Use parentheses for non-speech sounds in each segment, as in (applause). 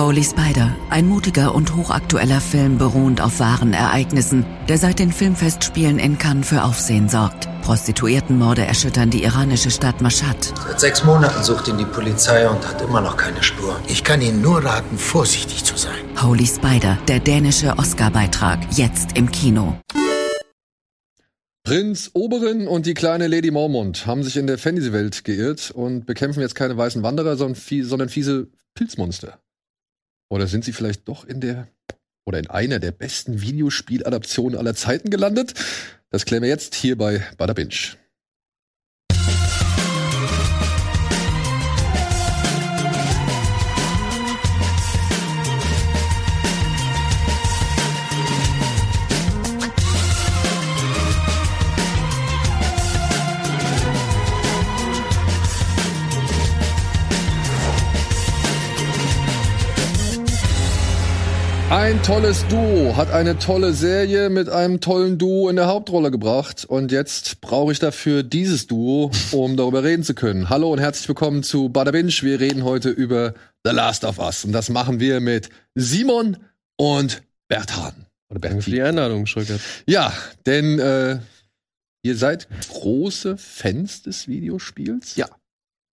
Holy Spider, ein mutiger und hochaktueller Film beruhend auf wahren Ereignissen, der seit den Filmfestspielen in Cannes für Aufsehen sorgt. Prostituiertenmorde erschüttern die iranische Stadt Mashhad. Seit sechs Monaten sucht ihn die Polizei und hat immer noch keine Spur. Ich kann Ihnen nur raten, vorsichtig zu sein. Holy Spider, der dänische Oscar-Beitrag, jetzt im Kino. Prinz Oberin und die kleine Lady Mormont haben sich in der Fantasy-Welt geirrt und bekämpfen jetzt keine weißen Wanderer, sondern fiese Pilzmonster. Oder sind sie vielleicht doch in der oder in einer der besten Videospieladaptionen aller Zeiten gelandet? Das klären wir jetzt hier bei Bada Binge. Ein tolles Duo hat eine tolle Serie mit einem tollen Duo in der Hauptrolle gebracht. Und jetzt brauche ich dafür dieses Duo, um darüber reden zu können. Hallo und herzlich willkommen zu Bada Binge. Wir reden heute über The Last of Us. Und das machen wir mit Simon und Bertan. Oder Danke für die Einladung, Schröckert. Ja, denn äh, ihr seid große Fans des Videospiels. Ja.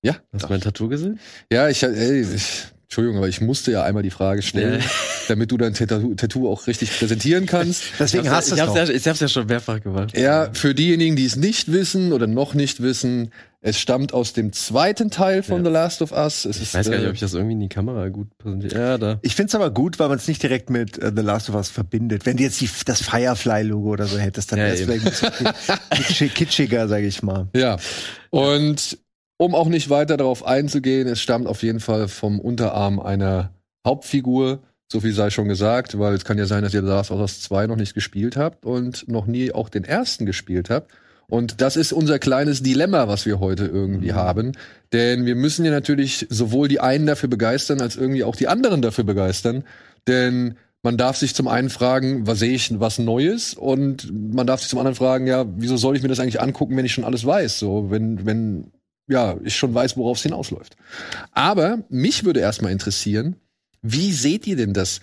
Ja? Hast du mein Tattoo gesehen? Ja, ich, ey, ich Entschuldigung, aber ich musste ja einmal die Frage stellen, ja. (laughs) damit du dein Tattoo, Tattoo, auch richtig präsentieren kannst. (laughs) Deswegen hast du es ja, Ich hab's ja schon mehrfach gemacht. Ja, für diejenigen, die es nicht wissen oder noch nicht wissen, es stammt aus dem zweiten Teil von ja. The Last of Us. Es ich ist, weiß gar nicht, äh, ob ich das irgendwie in die Kamera gut präsentiere. Ja, da. Ich find's aber gut, weil man es nicht direkt mit uh, The Last of Us verbindet. Wenn du jetzt die, das Firefly-Logo oder so hättest, dann wäre es vielleicht kitschiger, sag ich mal. Ja. Und um auch nicht weiter darauf einzugehen, es stammt auf jeden Fall vom Unterarm einer Hauptfigur. So viel sei schon gesagt, weil es kann ja sein, dass ihr Last of Us 2 noch nicht gespielt habt und noch nie auch den ersten gespielt habt. Und das ist unser kleines Dilemma, was wir heute irgendwie mhm. haben. Denn wir müssen ja natürlich sowohl die einen dafür begeistern, als irgendwie auch die anderen dafür begeistern. Denn man darf sich zum einen fragen, was sehe ich was Neues? Und man darf sich zum anderen fragen, ja, wieso soll ich mir das eigentlich angucken, wenn ich schon alles weiß? So, wenn, wenn ja, ich schon weiß, worauf es hinausläuft. Aber mich würde erstmal interessieren, wie seht ihr denn das?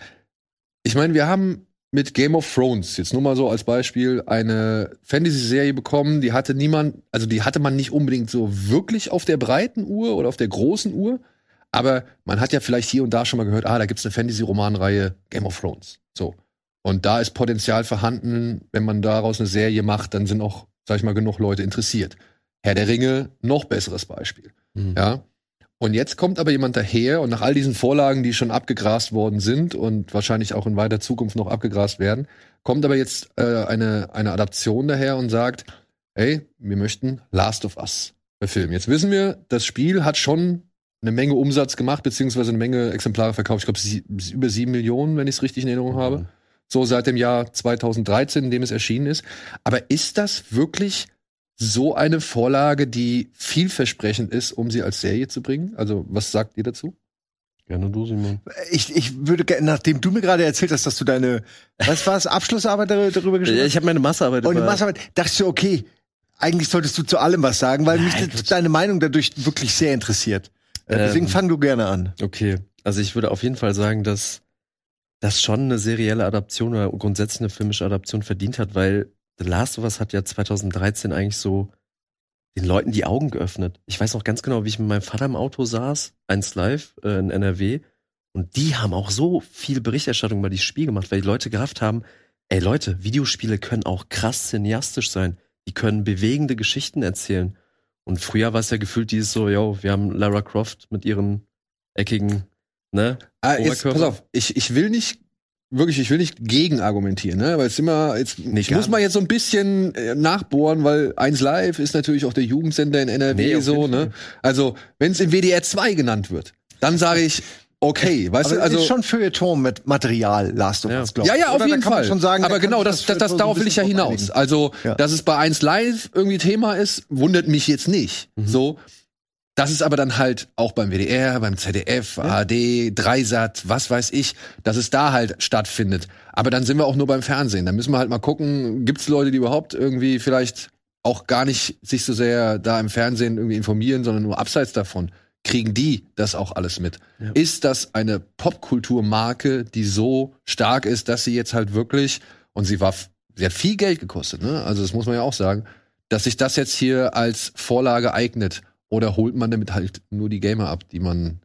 Ich meine, wir haben mit Game of Thrones, jetzt nur mal so als Beispiel, eine Fantasy-Serie bekommen, die hatte niemand, also die hatte man nicht unbedingt so wirklich auf der breiten Uhr oder auf der großen Uhr, aber man hat ja vielleicht hier und da schon mal gehört, ah, da gibt's eine Fantasy-Romanreihe Game of Thrones. So. Und da ist Potenzial vorhanden, wenn man daraus eine Serie macht, dann sind auch, sag ich mal, genug Leute interessiert. Herr der Ringe, noch besseres Beispiel. Mhm. Ja. Und jetzt kommt aber jemand daher und nach all diesen Vorlagen, die schon abgegrast worden sind und wahrscheinlich auch in weiter Zukunft noch abgegrast werden, kommt aber jetzt äh, eine, eine Adaption daher und sagt, ey, wir möchten Last of Us verfilmen. Jetzt wissen wir, das Spiel hat schon eine Menge Umsatz gemacht, beziehungsweise eine Menge Exemplare verkauft. Ich glaube, sie, über sieben Millionen, wenn ich es richtig in Erinnerung mhm. habe. So seit dem Jahr 2013, in dem es erschienen ist. Aber ist das wirklich so eine Vorlage, die vielversprechend ist, um sie als Serie zu bringen? Also, was sagt ihr dazu? Gerne du, Simon. Ich, ich würde, nachdem du mir gerade erzählt hast, dass du deine, was war es, Abschlussarbeit darüber geschrieben hast? Ich habe meine Massearbeit. Und die Massearbeit, dachte du, okay, eigentlich solltest du zu allem was sagen, weil Nein, mich deine Meinung dadurch wirklich sehr interessiert. Äh, ähm, Deswegen fang du gerne an. Okay, also ich würde auf jeden Fall sagen, dass das schon eine serielle Adaption oder grundsätzlich eine filmische Adaption verdient hat, weil The Last of Us hat ja 2013 eigentlich so den Leuten die Augen geöffnet. Ich weiß noch ganz genau, wie ich mit meinem Vater im Auto saß, eins live äh, in NRW. Und die haben auch so viel Berichterstattung über dieses Spiel gemacht, weil die Leute gerafft haben, ey Leute, Videospiele können auch krass cineastisch sein. Die können bewegende Geschichten erzählen. Und früher war es ja gefühlt dieses so, yo, wir haben Lara Croft mit ihren eckigen, ne? Ah, jetzt, pass auf, ich, ich will nicht wirklich, ich will nicht gegen argumentieren, ne? Weil es immer, jetzt nicht muss man jetzt so ein bisschen äh, nachbohren, weil eins Live ist natürlich auch der Jugendsender in NRW nee, so, ne? Also, wenn es in WDR 2 genannt wird, dann sage ich, okay, (laughs) weißt aber du, also ist schon Feuilleton mit Material, Last of Us, glaube ich. Ja, ja, auf Oder jeden Fall. Schon sagen, aber genau, das, das, das, darauf will ich ja hinaus. Also, ja. dass es bei eins Live irgendwie Thema ist, wundert mich jetzt nicht. Mhm. So, das ist aber dann halt auch beim WDR, beim ZDF, ja. ARD, Dreisat, was weiß ich, dass es da halt stattfindet. Aber dann sind wir auch nur beim Fernsehen. Da müssen wir halt mal gucken, gibt es Leute, die überhaupt irgendwie vielleicht auch gar nicht sich so sehr da im Fernsehen irgendwie informieren, sondern nur abseits davon. kriegen die das auch alles mit? Ja. Ist das eine Popkulturmarke, die so stark ist, dass sie jetzt halt wirklich, und sie war, sie hat viel Geld gekostet, ne? Also das muss man ja auch sagen, dass sich das jetzt hier als Vorlage eignet. Oder holt man damit halt nur die Gamer ab, die man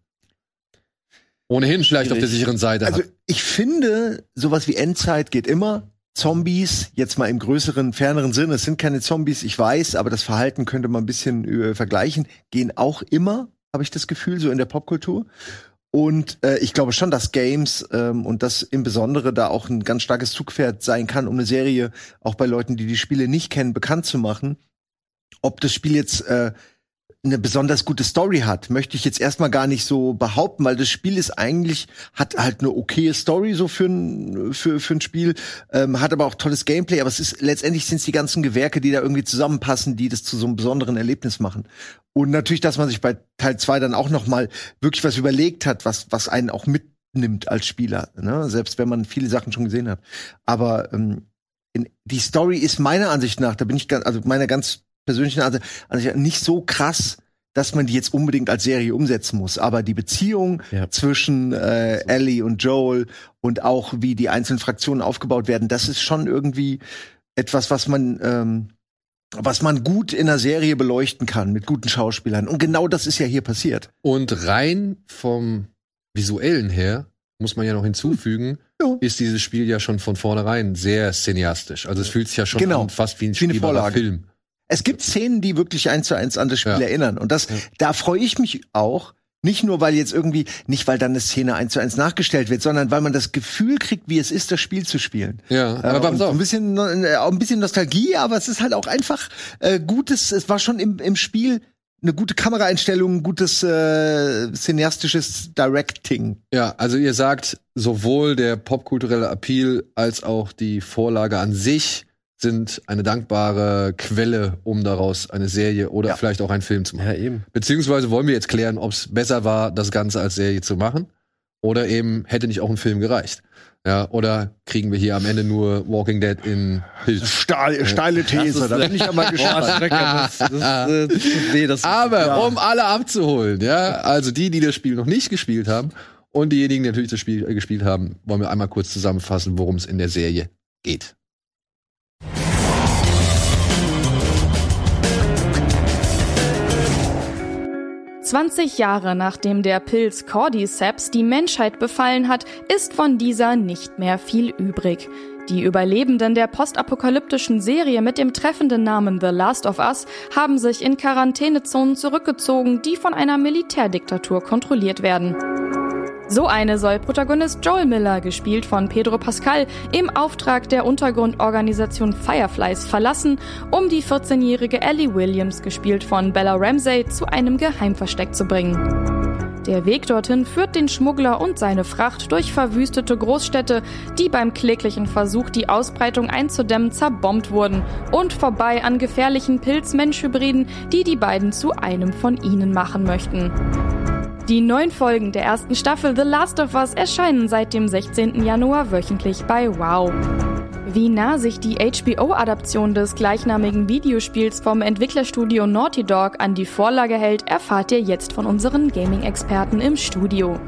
ohnehin vielleicht auf der sicheren Seite also, hat? Also ich finde, sowas wie Endzeit geht immer. Zombies, jetzt mal im größeren, ferneren Sinne, es sind keine Zombies, ich weiß, aber das Verhalten könnte man ein bisschen äh, vergleichen, gehen auch immer habe ich das Gefühl, so in der Popkultur. Und äh, ich glaube schon, dass Games ähm, und das im Besondere da auch ein ganz starkes Zugpferd sein kann, um eine Serie auch bei Leuten, die die Spiele nicht kennen, bekannt zu machen. Ob das Spiel jetzt äh, eine besonders gute Story hat, möchte ich jetzt erstmal gar nicht so behaupten, weil das Spiel ist eigentlich, hat halt eine okaye Story so für ein, für, für ein Spiel, ähm, hat aber auch tolles Gameplay, aber es ist, letztendlich sind es die ganzen Gewerke, die da irgendwie zusammenpassen, die das zu so einem besonderen Erlebnis machen. Und natürlich, dass man sich bei Teil 2 dann auch noch mal wirklich was überlegt hat, was, was einen auch mitnimmt als Spieler, ne? selbst wenn man viele Sachen schon gesehen hat. Aber ähm, in, die Story ist meiner Ansicht nach, da bin ich ganz, also meiner ganz persönlichen Art, also nicht so krass, dass man die jetzt unbedingt als Serie umsetzen muss. Aber die Beziehung ja. zwischen äh, Ellie und Joel und auch wie die einzelnen Fraktionen aufgebaut werden, das ist schon irgendwie etwas, was man ähm, was man gut in einer Serie beleuchten kann mit guten Schauspielern. Und genau das ist ja hier passiert. Und rein vom visuellen her muss man ja noch hinzufügen, ja. ist dieses Spiel ja schon von vornherein sehr cineastisch. Also es fühlt sich ja schon genau. an, fast wie ein spielbarer Film. Es gibt Szenen, die wirklich eins zu eins an das Spiel ja. erinnern. Und das, ja. da freue ich mich auch. Nicht nur, weil jetzt irgendwie, nicht weil dann eine Szene eins zu eins nachgestellt wird, sondern weil man das Gefühl kriegt, wie es ist, das Spiel zu spielen. Ja, äh, aber äh, ein bisschen, äh, ein bisschen Nostalgie, aber es ist halt auch einfach äh, gutes, es war schon im, im Spiel eine gute Kameraeinstellung, gutes äh, cineastisches Directing. Ja, also ihr sagt, sowohl der popkulturelle Appeal als auch die Vorlage an sich sind eine dankbare Quelle, um daraus eine Serie oder ja. vielleicht auch einen Film zu machen. Ja, eben. Beziehungsweise wollen wir jetzt klären, ob es besser war, das Ganze als Serie zu machen oder eben hätte nicht auch ein Film gereicht. Ja, oder kriegen wir hier am Ende nur Walking Dead in Pilz? Stahl, steile These, da bin ich ja mal (laughs) gespannt. (laughs) Aber ja. um alle abzuholen, ja, also die, die das Spiel noch nicht gespielt haben und diejenigen, die natürlich das Spiel äh, gespielt haben, wollen wir einmal kurz zusammenfassen, worum es in der Serie geht. 20 Jahre nachdem der Pilz Cordyceps die Menschheit befallen hat, ist von dieser nicht mehr viel übrig. Die Überlebenden der postapokalyptischen Serie mit dem treffenden Namen The Last of Us haben sich in Quarantänezonen zurückgezogen, die von einer Militärdiktatur kontrolliert werden. So eine soll Protagonist Joel Miller, gespielt von Pedro Pascal, im Auftrag der Untergrundorganisation Fireflies verlassen, um die 14-jährige Ellie Williams, gespielt von Bella Ramsey, zu einem Geheimversteck zu bringen. Der Weg dorthin führt den Schmuggler und seine Fracht durch verwüstete Großstädte, die beim kläglichen Versuch, die Ausbreitung einzudämmen, zerbombt wurden, und vorbei an gefährlichen Pilz-Mensch-Hybriden, die die beiden zu einem von ihnen machen möchten. Die neun Folgen der ersten Staffel The Last of Us erscheinen seit dem 16. Januar wöchentlich bei Wow. Wie nah sich die HBO-Adaption des gleichnamigen Videospiels vom Entwicklerstudio Naughty Dog an die Vorlage hält, erfahrt ihr jetzt von unseren Gaming-Experten im Studio.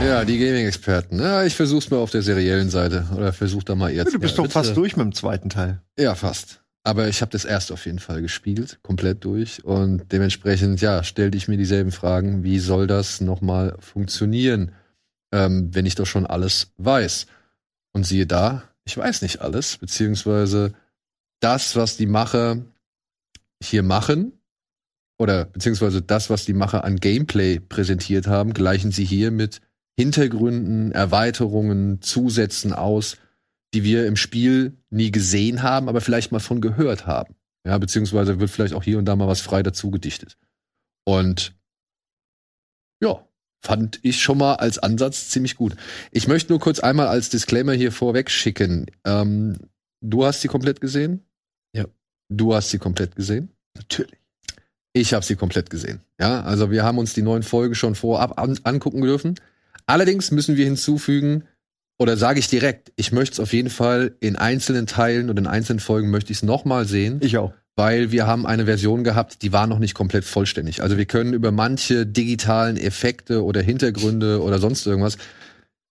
Ja, die Gaming-Experten. Ja, ich versuch's mal auf der seriellen Seite. Oder versuch da mal jetzt. Ja, du bist ja, doch fast durch mit dem zweiten Teil. Ja, fast. Aber ich habe das erst auf jeden Fall gespielt, komplett durch. Und dementsprechend, ja, stellte ich mir dieselben Fragen, wie soll das nochmal funktionieren, ähm, wenn ich doch schon alles weiß. Und siehe da, ich weiß nicht alles, beziehungsweise das, was die Macher hier machen, oder beziehungsweise das, was die Macher an Gameplay präsentiert haben, gleichen sie hier mit Hintergründen, Erweiterungen, Zusätzen aus, die wir im Spiel nie gesehen haben, aber vielleicht mal von gehört haben. Ja, beziehungsweise wird vielleicht auch hier und da mal was frei dazu gedichtet. Und ja, fand ich schon mal als Ansatz ziemlich gut. Ich möchte nur kurz einmal als Disclaimer hier vorweg schicken. Ähm, du hast sie komplett gesehen? Ja. Du hast sie komplett gesehen? Natürlich. Ich habe sie komplett gesehen. Ja, also wir haben uns die neuen Folgen schon vorab an angucken dürfen. Allerdings müssen wir hinzufügen, oder sage ich direkt, ich möchte es auf jeden Fall in einzelnen Teilen und in einzelnen Folgen möchte ich es nochmal sehen. Ich auch. weil wir haben eine Version gehabt, die war noch nicht komplett vollständig. Also wir können über manche digitalen Effekte oder Hintergründe oder sonst irgendwas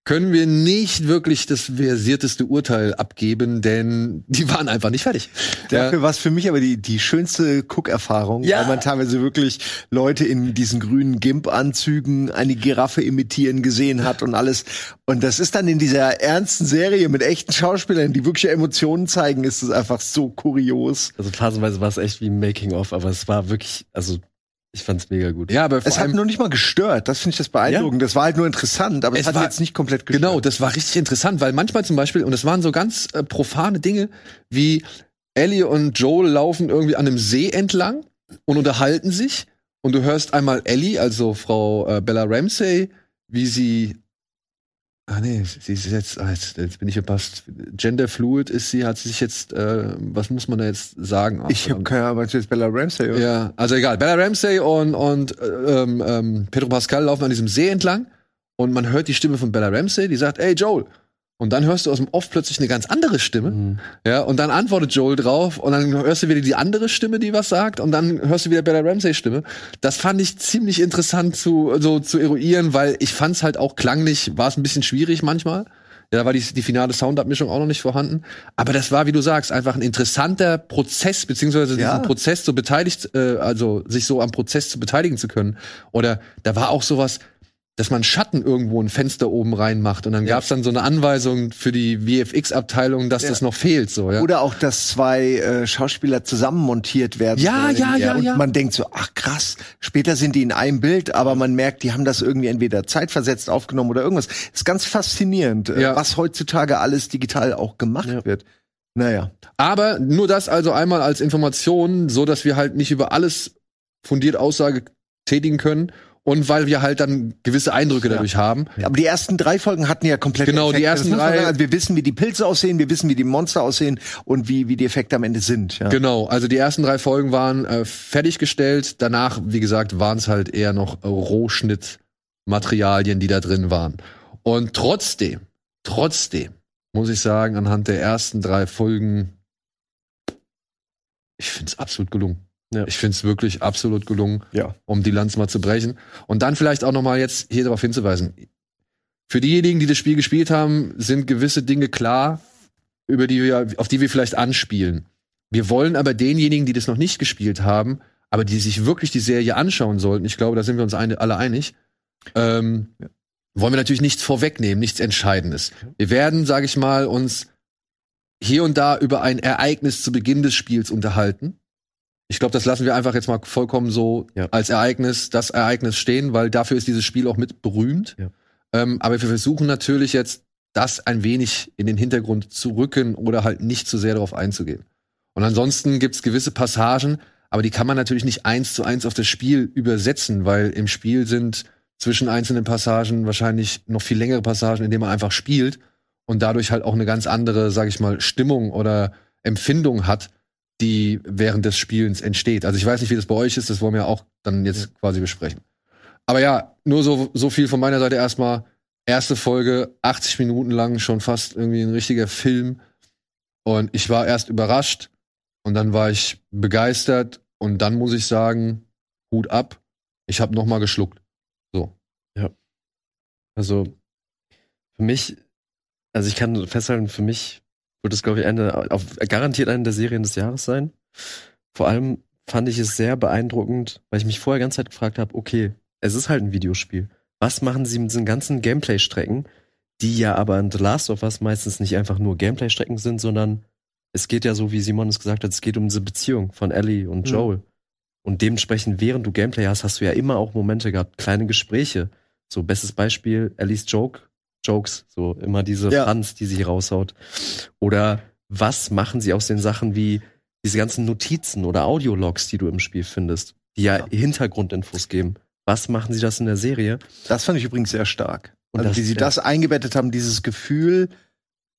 können wir nicht wirklich das versierteste Urteil abgeben, denn die waren einfach nicht fertig. Dafür war es für mich aber die, die schönste Cook-Erfahrung, Ja. weil man teilweise wirklich Leute in diesen grünen Gimp-Anzügen eine Giraffe imitieren gesehen hat und alles. Und das ist dann in dieser ernsten Serie mit echten Schauspielern, die wirklich Emotionen zeigen, ist es einfach so kurios. Also phasenweise war es echt wie ein Making-of, aber es war wirklich, also ich fand's mega gut. Ja, aber Es hat nur nicht mal gestört. Das finde ich das beeindruckend. Das war halt nur interessant, aber es, Es hat war- jetzt nicht komplett gestört. genau, das war richtig interessant, weil manchmal zum Beispiel, und es waren so ganz äh, profane Dinge, wie Ellie und Joel laufen irgendwie an einem See entlang und unterhalten sich und du hörst einmal Ellie, also Frau äh, Bella Ramsey, wie sie Ah nee, sie ist jetzt, ah, jetzt, jetzt bin ich verpasst. Genderfluid ist sie, hat sie sich jetzt, äh, was muss man da jetzt sagen? Ach, Ich habe keine Ahnung, was jetzt Bella Ramsey oder? Ja, also egal. Bella Ramsey und, und äh, ähm, ähm, Pedro Pascal laufen an diesem See entlang und man hört die Stimme von Bella Ramsey, die sagt, ey Joel. Und dann hörst du aus dem Off plötzlich eine ganz andere Stimme. Mhm. Ja, und dann antwortet Joel drauf und dann hörst du wieder die andere Stimme, die was sagt und dann hörst du wieder Bella Ramsey Stimme. Das fand ich ziemlich interessant zu so zu eruieren, weil ich fand's halt auch klanglich war es ein bisschen schwierig manchmal. Ja, da war die, die finale Soundabmischung auch noch nicht vorhanden. Aber das war, wie du sagst, einfach ein interessanter Prozess, beziehungsweise Ja. diesen Prozess so beteiligt, äh, also sich so am Prozess zu beteiligen zu können. Oder da war auch sowas, dass man Schatten irgendwo ein Fenster oben reinmacht und dann gab's dann so eine Anweisung für die VFX-Abteilung, dass Ja. das noch fehlt. So, ja. Oder auch, dass zwei äh, Schauspieler zusammen montiert werden. Ja, ja, ja, Und ja. man denkt so, ach krass, später sind die in einem Bild, aber man merkt, die haben das irgendwie entweder zeitversetzt aufgenommen oder irgendwas. Ist ganz faszinierend, äh, Ja. was heutzutage alles digital auch gemacht Ja. wird. Naja. Aber nur das also einmal als Information, so dass wir halt nicht über alles fundiert Aussage tätigen können und weil wir halt dann gewisse Eindrücke dadurch haben. Aber die ersten drei Folgen hatten ja komplett Genau, die Effekte. ersten muss man drei- sagen. Also wir wissen, wie die Pilze aussehen, wir wissen, wie die Monster aussehen und wie, wie die Effekte am Ende sind. Ja. Genau, also die ersten drei Folgen waren äh, fertiggestellt. Danach, wie gesagt, waren es halt eher noch äh, Rohschnittmaterialien, die da drin waren. Und trotzdem, trotzdem muss ich sagen, anhand der ersten drei Folgen, ich finde es absolut gelungen. Ja. Ich finde es wirklich absolut gelungen, Ja. um die Lanz mal zu brechen. Und dann vielleicht auch noch mal jetzt hier darauf hinzuweisen. Für diejenigen, die das Spiel gespielt haben, sind gewisse Dinge klar, über die wir, auf die wir vielleicht anspielen. Wir wollen aber denjenigen, die das noch nicht gespielt haben, aber die sich wirklich die Serie anschauen sollten, ich glaube, da sind wir uns eine, alle einig, ähm, wollen wir natürlich nichts vorwegnehmen, nichts Entscheidendes. Wir werden, sage ich mal, uns hier und da über ein Ereignis zu Beginn des Spiels unterhalten. Ich glaube, das lassen wir einfach jetzt mal vollkommen so Ja. als Ereignis, das Ereignis stehen, weil dafür ist dieses Spiel auch mit berühmt. Ja. Ähm, aber wir versuchen natürlich jetzt, das ein wenig in den Hintergrund zu rücken oder halt nicht zu sehr darauf einzugehen. Und ansonsten gibt's gewisse Passagen, aber die kann man natürlich nicht eins zu eins auf das Spiel übersetzen, weil im Spiel sind zwischen einzelnen Passagen wahrscheinlich noch viel längere Passagen, in denen man einfach spielt und dadurch halt auch eine ganz andere, sag ich mal, Stimmung oder Empfindung hat, die während des Spielens entsteht. Also ich weiß nicht, wie das bei euch ist, das wollen wir auch dann jetzt quasi besprechen. Aber ja, nur so, so viel von meiner Seite erstmal. Erste Folge, 80 Minuten lang, schon fast irgendwie ein richtiger Film. Und ich war erst überrascht und dann war ich begeistert und dann muss ich sagen, Hut ab. Ich habe noch mal geschluckt. So. Also für mich, also ich kann festhalten, für mich wird es, glaube ich, eine, auf, garantiert eine der Serien des Jahres sein. Vor allem fand ich es sehr beeindruckend, weil ich mich vorher ganz Zeit gefragt habe, okay, es ist halt ein Videospiel. Was machen sie mit diesen ganzen Gameplay-Strecken, die ja aber in The Last of Us meistens nicht einfach nur Gameplay-Strecken sind, sondern es geht ja so, wie Simon es gesagt hat, es geht um diese Beziehung von Ellie und Mhm. Joel. Und dementsprechend, während du Gameplay hast, hast du ja immer auch Momente gehabt, kleine Gespräche. So, bestes Beispiel, Ellies Joke, Jokes, so immer diese Ja. Fans, die sie raushaut. Oder was machen sie aus den Sachen wie diese ganzen Notizen oder Audiologs, die du im Spiel findest, die ja, Hintergrundinfos geben. Was machen sie das in der Serie? Das fand ich übrigens sehr stark. Und also das- wie sie ja. das eingebettet haben, dieses Gefühl,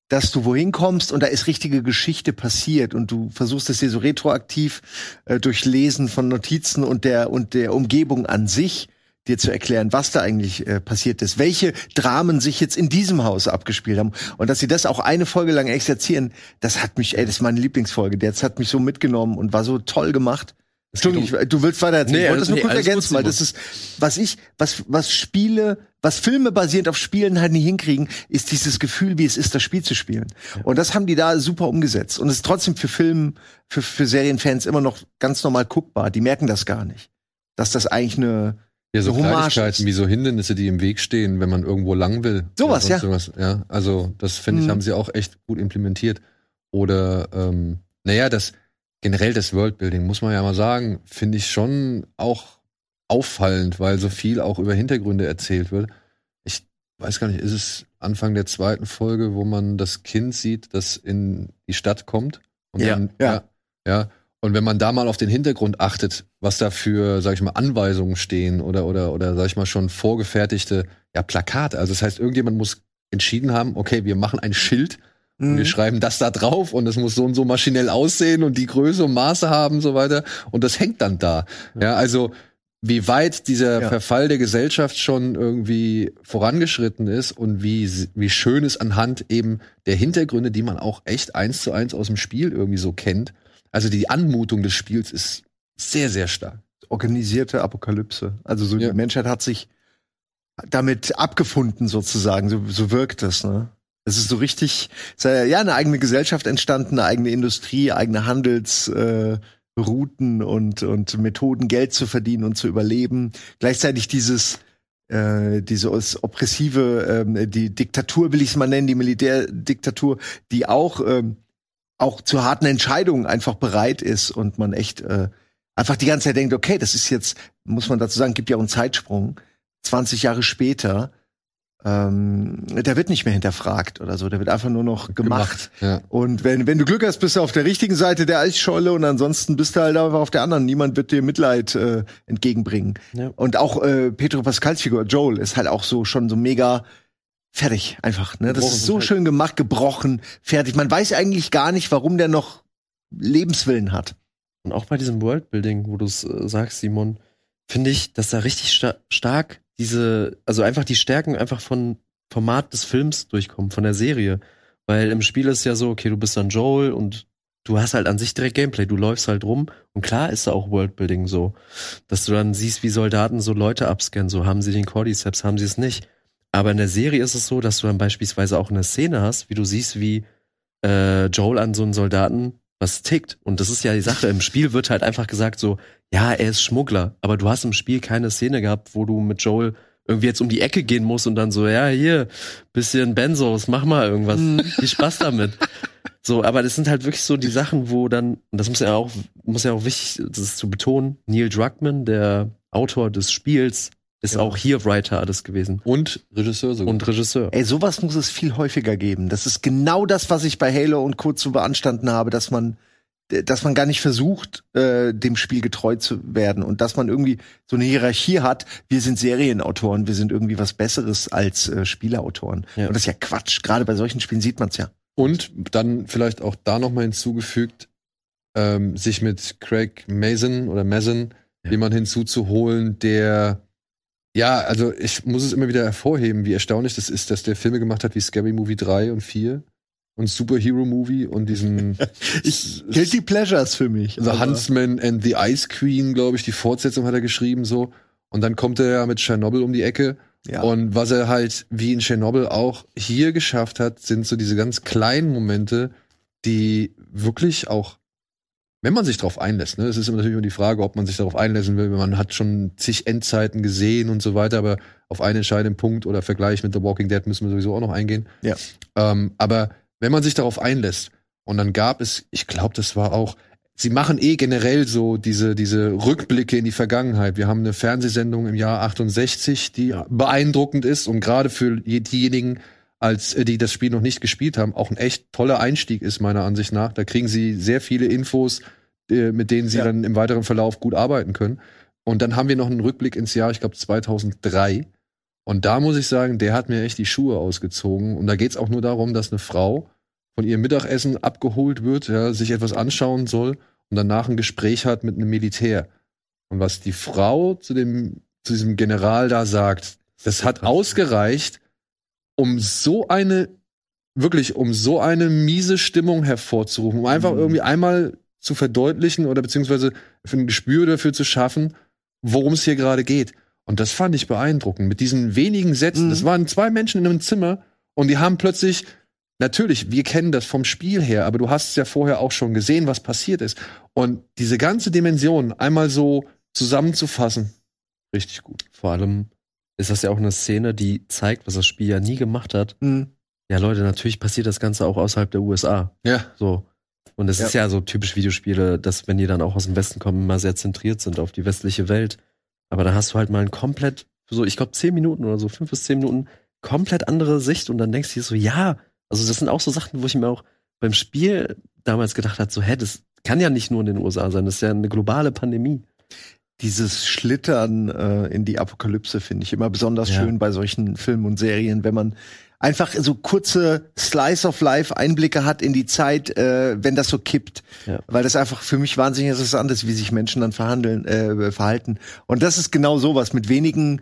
dass du wohin kommst und da ist richtige Geschichte passiert und du versuchst es dir so retroaktiv äh, durch Lesen von Notizen und der und der Umgebung an sich dir zu erklären, was da eigentlich äh, passiert ist, welche Dramen sich jetzt in diesem Haus abgespielt haben und dass sie das auch eine Folge lang exerzieren, das hat mich, ey, das ist meine Lieblingsfolge, das hat mich so mitgenommen und war so toll gemacht. Entschuldigung, ich, du willst weiter erzählen. Nee, ich wollte das nur nee, kurz ergänzen, weil das ist, was ich, was, was Spiele, was Filme basierend auf Spielen halt nie hinkriegen, ist dieses Gefühl, wie es ist, das Spiel zu spielen. Und das haben die da super umgesetzt. Und es ist trotzdem für Film, für, für Serienfans immer noch ganz normal guckbar. Die merken das gar nicht. Dass das eigentlich eine, Ja, so Hommage Kleinigkeiten wie so Hindernisse, die im Weg stehen, wenn man irgendwo lang will. Sowas, ja. Irgendwas. ja. Also, das finde ich, Mhm. haben sie auch echt gut implementiert. Oder, ähm, naja, das generell das Worldbuilding, muss man ja mal sagen, finde ich schon auch auffallend, weil so viel auch über Hintergründe erzählt wird. Ich weiß gar nicht, ist es Anfang der zweiten Folge, wo man das Kind sieht, das in die Stadt kommt? Und Ja, dann, ja. ja. Ja. Und wenn man da mal auf den Hintergrund achtet, was da für, sag ich mal, Anweisungen stehen oder, oder, oder, sag ich mal, schon vorgefertigte, ja, Plakate. Also das heißt, irgendjemand muss entschieden haben, okay, wir machen ein Schild und wir Mhm. schreiben das da drauf und es muss so und so maschinell aussehen und die Größe und Maße haben und so weiter. Und das hängt dann da. Ja, also wie weit dieser Ja. Verfall der Gesellschaft schon irgendwie vorangeschritten ist und wie, wie schön es anhand eben der Hintergründe, die man auch echt eins zu eins aus dem Spiel irgendwie so kennt. Also die Anmutung des Spiels ist sehr, sehr stark. organisierte Apokalypse. Also so Ja. die Menschheit hat sich damit abgefunden sozusagen. So, so wirkt es. Ne? Es ist so richtig, ja eine eigene Gesellschaft entstanden, eine eigene Industrie, eigene Handelsrouten äh, und und Methoden, Geld zu verdienen und zu überleben. Gleichzeitig dieses äh, diese os- oppressive, ähm, die Diktatur will ich es mal nennen, die Militärdiktatur, die auch ähm, auch zu harten Entscheidungen einfach bereit ist und man echt äh, einfach die ganze Zeit denkt, okay, das ist jetzt, muss man dazu sagen, gibt ja auch einen Zeitsprung, 20 Jahre später, ähm, der wird nicht mehr hinterfragt oder so, der wird einfach nur noch gemacht. Ja. Und wenn, wenn du Glück hast, bist du auf der richtigen Seite der Eisscholle und ansonsten bist du halt einfach auf der anderen. Niemand wird dir Mitleid äh, entgegenbringen. Ja. Und auch äh, Pedro Pascals Figur, Joel, ist halt auch so schon so mega fertig einfach. Ne? Das Gebrochen ist so schön gemacht, gebrochen, fertig. Man weiß eigentlich gar nicht, warum der noch Lebenswillen hat. Und auch bei diesem Worldbuilding, wo du es äh, sagst, Simon, finde ich, dass da richtig sta stark diese, also einfach die Stärken einfach von Format des Films durchkommen, von der Serie. Weil im Spiel ist ja so, okay, du bist dann Joel und du hast halt an sich direkt Gameplay, du läufst halt rum und klar ist da auch Worldbuilding so, dass du dann siehst, wie Soldaten so Leute abscannen, so haben sie den Cordyceps, haben sie es nicht. Aber in der Serie ist es so, dass du dann beispielsweise auch eine Szene hast, wie du siehst, wie äh, Joel an so einen Soldaten was tickt. Und das ist ja die Sache. Im Spiel wird halt einfach gesagt so, ja, er ist Schmuggler. Aber du hast im Spiel keine Szene gehabt, wo du mit Joel irgendwie jetzt um die Ecke gehen musst und dann so, ja, hier, bisschen Benzos, mach mal irgendwas. Viel Spaß damit. So, aber das sind halt wirklich so die Sachen, wo dann, und das muss ja auch, muss ja auch wichtig, das ist zu betonen, Neil Druckmann, der Autor des Spiels, ist auch hier Writer alles gewesen. Und Regisseur sogar. Und Regisseur. Ey, sowas muss es viel häufiger geben. Das ist genau das, was ich bei Halo und Co. zu beanstanden habe, dass man, dass man gar nicht versucht, äh, dem Spiel getreu zu werden und dass man irgendwie so eine Hierarchie hat. Wir sind Serienautoren, wir sind irgendwie was Besseres als äh, Spieleautoren. Ja. Und das ist ja Quatsch. Gerade bei solchen Spielen sieht man es ja. Und dann vielleicht auch da nochmal hinzugefügt, ähm, sich mit Craig Mason oder Mason Ja. jemand hinzuzuholen, der ja, also ich muss es immer wieder hervorheben, wie erstaunlich das ist, dass der Filme gemacht hat wie Scary Movie 3 und 4 und Superhero Movie und diesen (laughs) Ich, Guilty Pleasures für mich. The Aber- Huntsman and the Ice Queen, glaube ich, die Fortsetzung hat er geschrieben so. Und dann kommt er ja mit Chernobyl um die Ecke. Ja. Und was er halt wie in Chernobyl auch hier geschafft hat, sind so diese ganz kleinen Momente, die wirklich auch, wenn man sich darauf einlässt, ne, es ist immer natürlich immer die Frage, ob man sich darauf einlassen will, man hat schon zig Endzeiten gesehen und so weiter, aber auf einen entscheidenden Punkt oder Vergleich mit The Walking Dead müssen wir sowieso auch noch eingehen. Ja. Ähm, aber wenn man sich darauf einlässt, und dann gab es, ich glaube, das war auch, sie machen eh generell so diese, diese Rückblicke in die Vergangenheit. Wir haben eine Fernsehsendung im Jahr 68, die beeindruckend ist und gerade für je- diejenigen, als äh, die das Spiel noch nicht gespielt haben, auch ein echt toller Einstieg ist, meiner Ansicht nach. Da kriegen sie sehr viele Infos, äh, mit denen sie Ja. dann im weiteren Verlauf gut arbeiten können. Und dann haben wir noch einen Rückblick ins Jahr, ich glaube 2003. Und da muss ich sagen, der hat mir echt die Schuhe ausgezogen. Und da geht's auch nur darum, dass eine Frau von ihrem Mittagessen abgeholt wird, ja, sich etwas anschauen soll und danach ein Gespräch hat mit einem Militär. Und was die Frau zu dem zu diesem General da sagt, das hat ausgereicht, um so eine, wirklich, um so eine miese Stimmung hervorzurufen, um einfach Mhm. irgendwie einmal zu verdeutlichen oder beziehungsweise für ein Gespür dafür zu schaffen, worum es hier gerade geht. Und das fand ich beeindruckend. Mit diesen wenigen Sätzen. Mhm. Das waren zwei Menschen in einem Zimmer und die haben plötzlich, natürlich, wir kennen das vom Spiel her, aber du hast es ja vorher auch schon gesehen, was passiert ist. Und diese ganze Dimension einmal so zusammenzufassen, richtig gut. Vor allem ist das ja auch eine Szene, die zeigt, was das Spiel ja nie gemacht hat. Mhm. Ja, Leute, natürlich passiert das Ganze auch außerhalb der USA. Ja. So. Und es Ja. ist ja so typisch Videospiele, dass wenn die dann auch aus dem Westen kommen, immer sehr zentriert sind auf die westliche Welt. Aber dann hast du halt mal ein komplett, so ich glaube zehn Minuten oder so, fünf bis zehn Minuten, komplett andere Sicht und dann denkst du dir so, ja, also das sind auch so Sachen, wo ich mir auch beim Spiel damals gedacht habe, so, hä, das kann ja nicht nur in den USA sein, das ist ja eine globale Pandemie. Dieses Schlittern äh, in die Apokalypse finde ich immer besonders Ja. schön bei solchen Filmen und Serien, wenn man einfach so kurze Slice of Life Einblicke hat in die Zeit, äh, wenn das so kippt, Ja. weil das einfach für mich wahnsinnig interessant ist, wie sich Menschen dann verhandeln, äh, verhalten. Und das ist genau sowas mit wenigen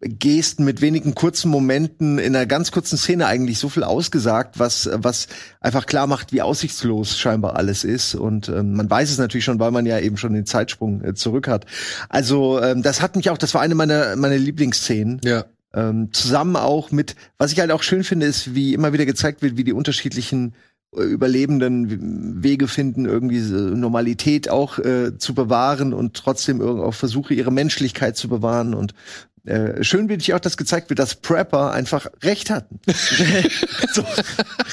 Gesten, mit wenigen kurzen Momenten in einer ganz kurzen Szene eigentlich so viel ausgesagt, was was einfach klar macht, wie aussichtslos scheinbar alles ist. Und ähm, man weiß es natürlich schon, weil man ja eben schon den Zeitsprung äh, zurück hat. Also ähm, das hat mich auch, das war eine meiner meiner Lieblingsszenen. Ja. Ähm, zusammen auch mit, was ich halt auch schön finde, ist, wie immer wieder gezeigt wird, wie die unterschiedlichen äh, Überlebenden Wege finden, irgendwie so Normalität auch äh, zu bewahren und trotzdem irgendwie auch versuche, ihre Menschlichkeit zu bewahren. Und äh, schön wird ich auch, dass gezeigt wird, dass Prepper einfach recht hatten. (laughs) so,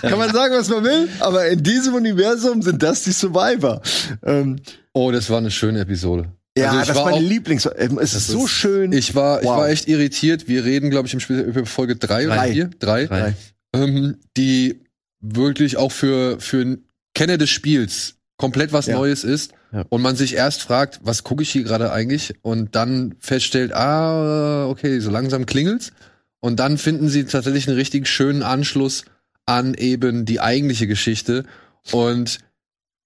kann man sagen, was man will, aber in diesem Universum sind das die Survivor. Ähm, Oh, das war eine schöne Episode. ja, Also ich das war meine Lieblings. Ähm, es ist so ist- schön. Ich war, ich Wow. war echt irritiert. Wir reden, glaube ich, im Spiel über Folge drei oder vier. Drei. Drei. Ähm, die wirklich auch für, für einen Kenner des Spiels komplett was Ja. Neues ist. Ja. Und man sich erst fragt, was gucke ich hier gerade eigentlich? Und dann feststellt, ah, okay, so langsam klingelt's. Und dann finden sie tatsächlich einen richtig schönen Anschluss an eben die eigentliche Geschichte. Und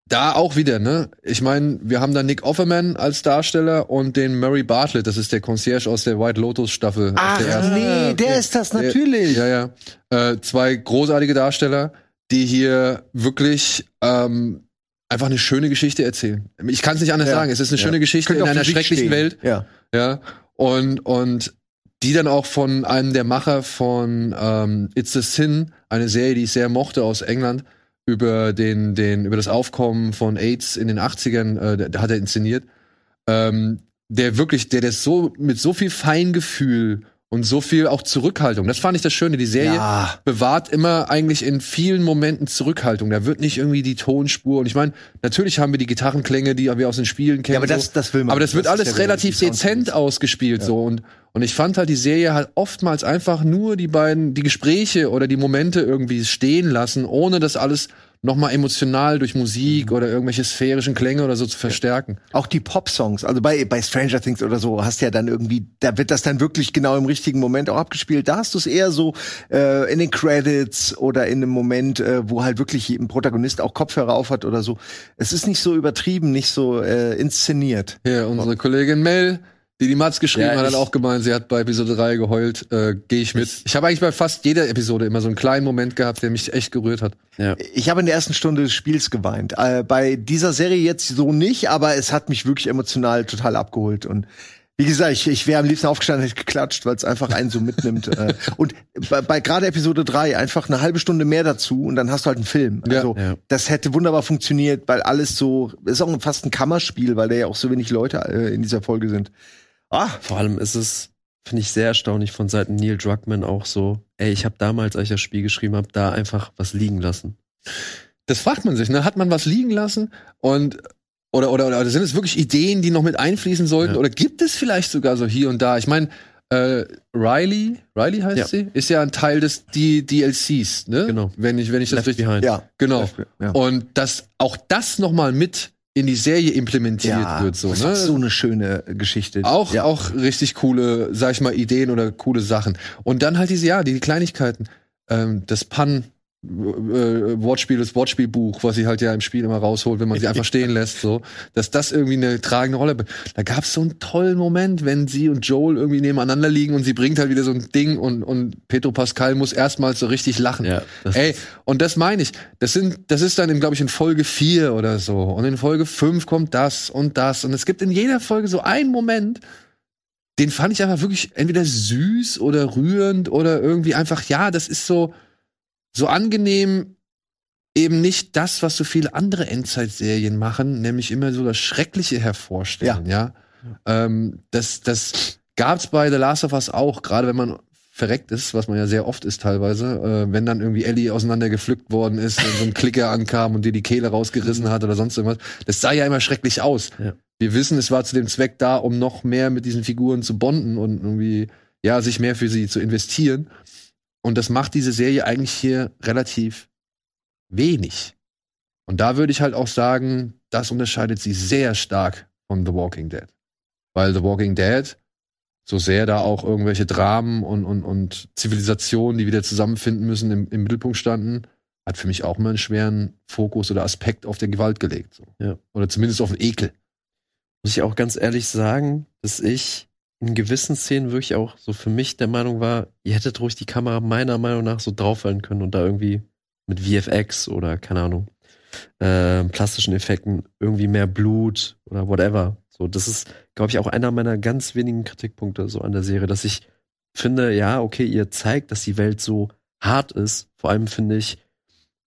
da auch wieder, ne? Ich meine, wir haben da Nick Offerman als Darsteller und den Murray Bartlett, das ist der Concierge aus der White Lotus Staffel. Ach der nee, der ist das Der- natürlich. Ja, ja. Äh, zwei großartige Darsteller, die hier wirklich ähm, einfach eine schöne Geschichte erzählen. Ich kann es nicht anders Ja. sagen. Es ist eine Ja. schöne Geschichte Könnte in einer schrecklichen stehen. Welt. Ja. Ja. Und, und die dann auch von einem der Macher von ähm, It's a Sin, eine Serie, die ich sehr mochte aus England, über den, den, über das Aufkommen von AIDS in den 80ern, äh, der hat er inszeniert. Ähm, der wirklich, der das so mit so viel Feingefühl und so viel auch Zurückhaltung. Das fand ich das Schöne. Die Serie Ja. bewahrt immer eigentlich in vielen Momenten Zurückhaltung. Da wird nicht irgendwie die Tonspur. Und ich meine, natürlich haben wir die Gitarrenklänge, die wir aus den Spielen kennen. Ja, aber das, so. das will man. Aber das wird ist alles ja relativ dezent ausgespielt so und und ich fand halt die Serie halt oftmals einfach nur die beiden die Gespräche oder die Momente irgendwie stehen lassen, ohne das alles noch mal emotional durch Musik oder irgendwelche sphärischen Klänge oder so zu verstärken. Auch die Pop-Songs, also bei, bei Stranger Things oder so, hast du ja dann irgendwie, da wird das dann wirklich genau im richtigen Moment auch abgespielt. Da hast du es eher so äh, in den Credits oder in einem Moment, äh, wo halt wirklich ein Protagonist auch Kopfhörer aufhat oder so. Es ist nicht so übertrieben, nicht so äh, inszeniert. Hier unsere Kollegin Mel die die Mats geschrieben Ja, hat, hat ich- auch gemeint, sie hat bei Episode 3 geheult, äh, gehe ich mit. Ich habe eigentlich bei fast jeder Episode immer so einen kleinen Moment gehabt, der mich echt gerührt hat. Ja. Ich habe in der ersten Stunde des Spiels geweint. Äh, bei dieser Serie jetzt so nicht, aber es hat mich wirklich emotional total abgeholt. Und wie gesagt, ich, ich wäre am liebsten aufgestanden, hätte geklatscht, weil es einfach einen so mitnimmt. äh. (laughs) Und bei, bei gerade Episode 3 einfach eine halbe Stunde mehr dazu und dann hast du halt einen Film. Ja. Also Ja. das hätte wunderbar funktioniert, weil alles so, ist auch fast ein Kammerspiel, weil da ja auch so wenig Leute äh, in dieser Folge sind. Ah, Vor allem ist es, finde ich, sehr erstaunlich von Seiten Neil Druckmann auch so, ey, ich habe damals, als ich das Spiel geschrieben habe, da einfach was liegen lassen. Das fragt man sich, ne? Hat man was liegen lassen und oder, oder, oder sind es wirklich Ideen, die noch mit einfließen sollten? Ja. Oder gibt es vielleicht sogar so hier und da? Ich meine, äh, Riley, Riley heißt Ja. sie, ist ja ein Teil des die DLCs, ne? Genau. Wenn ich, wenn ich das Left richtig. Behind. ja. Genau. Ja. Und dass auch das noch mal mit in die Serie implementiert wird, so, das ist ne? so eine schöne Geschichte. Auch, ja. auch richtig coole, sag ich mal, Ideen oder coole Sachen. Und dann halt diese, ja, die Kleinigkeiten. Ähm, das Pan, äh, Wortspiel, das Wortspielbuch, was sie halt ja im Spiel immer rausholt, wenn man sie einfach stehen lässt, so, dass das irgendwie eine tragende Rolle. Da gab es so einen tollen Moment, wenn sie und Joel irgendwie nebeneinander liegen und sie bringt halt wieder so ein Ding und und Petro Pascal muss erstmals so richtig lachen. Ja, Ey, und das meine ich. Das sind, das ist dann, glaube ich, in Folge 4 oder so. Und in Folge 5 kommt das und das. Und es gibt in jeder Folge so einen Moment, den fand ich einfach wirklich entweder süß oder rührend oder irgendwie einfach, ja, das ist so, so angenehm eben nicht das, was so viele andere Endzeitserien machen, nämlich immer so das Schreckliche hervorstellen, ja. Ähm, das, das gab's bei The Last of Us auch, gerade wenn man verreckt ist, was man ja sehr oft ist teilweise, äh, wenn dann irgendwie Ellie auseinandergepflückt worden ist und so ein Klicker ankam und dir die Kehle rausgerissen hat oder sonst irgendwas. Das sah ja immer schrecklich aus. Ja. Wir wissen, es war zu dem Zweck da, um noch mehr mit diesen Figuren zu bonden und irgendwie, ja, sich mehr für sie zu investieren. Und das macht diese Serie eigentlich hier relativ wenig. Und da würde ich halt auch sagen, das unterscheidet sie sehr stark von The Walking Dead. Weil The Walking Dead, so sehr da auch irgendwelche Dramen und, und, und Zivilisationen, die wieder zusammenfinden müssen, im, im Mittelpunkt standen, hat für mich auch immer einen schweren Fokus oder Aspekt auf der Gewalt gelegt. So. Ja. Oder zumindest auf den Ekel. muss ich auch ganz ehrlich sagen, dass ich in gewissen Szenen wirklich auch so für mich der Meinung war, ihr hättet ruhig die Kamera meiner Meinung nach so draufhalten können und da irgendwie mit VFX oder keine Ahnung, äh, plastischen Effekten irgendwie mehr Blut oder whatever. So, das ist, glaube ich, auch einer meiner ganz wenigen Kritikpunkte so an der Serie, dass ich finde, ja, okay, ihr zeigt, dass die Welt so hart ist. Vor allem finde ich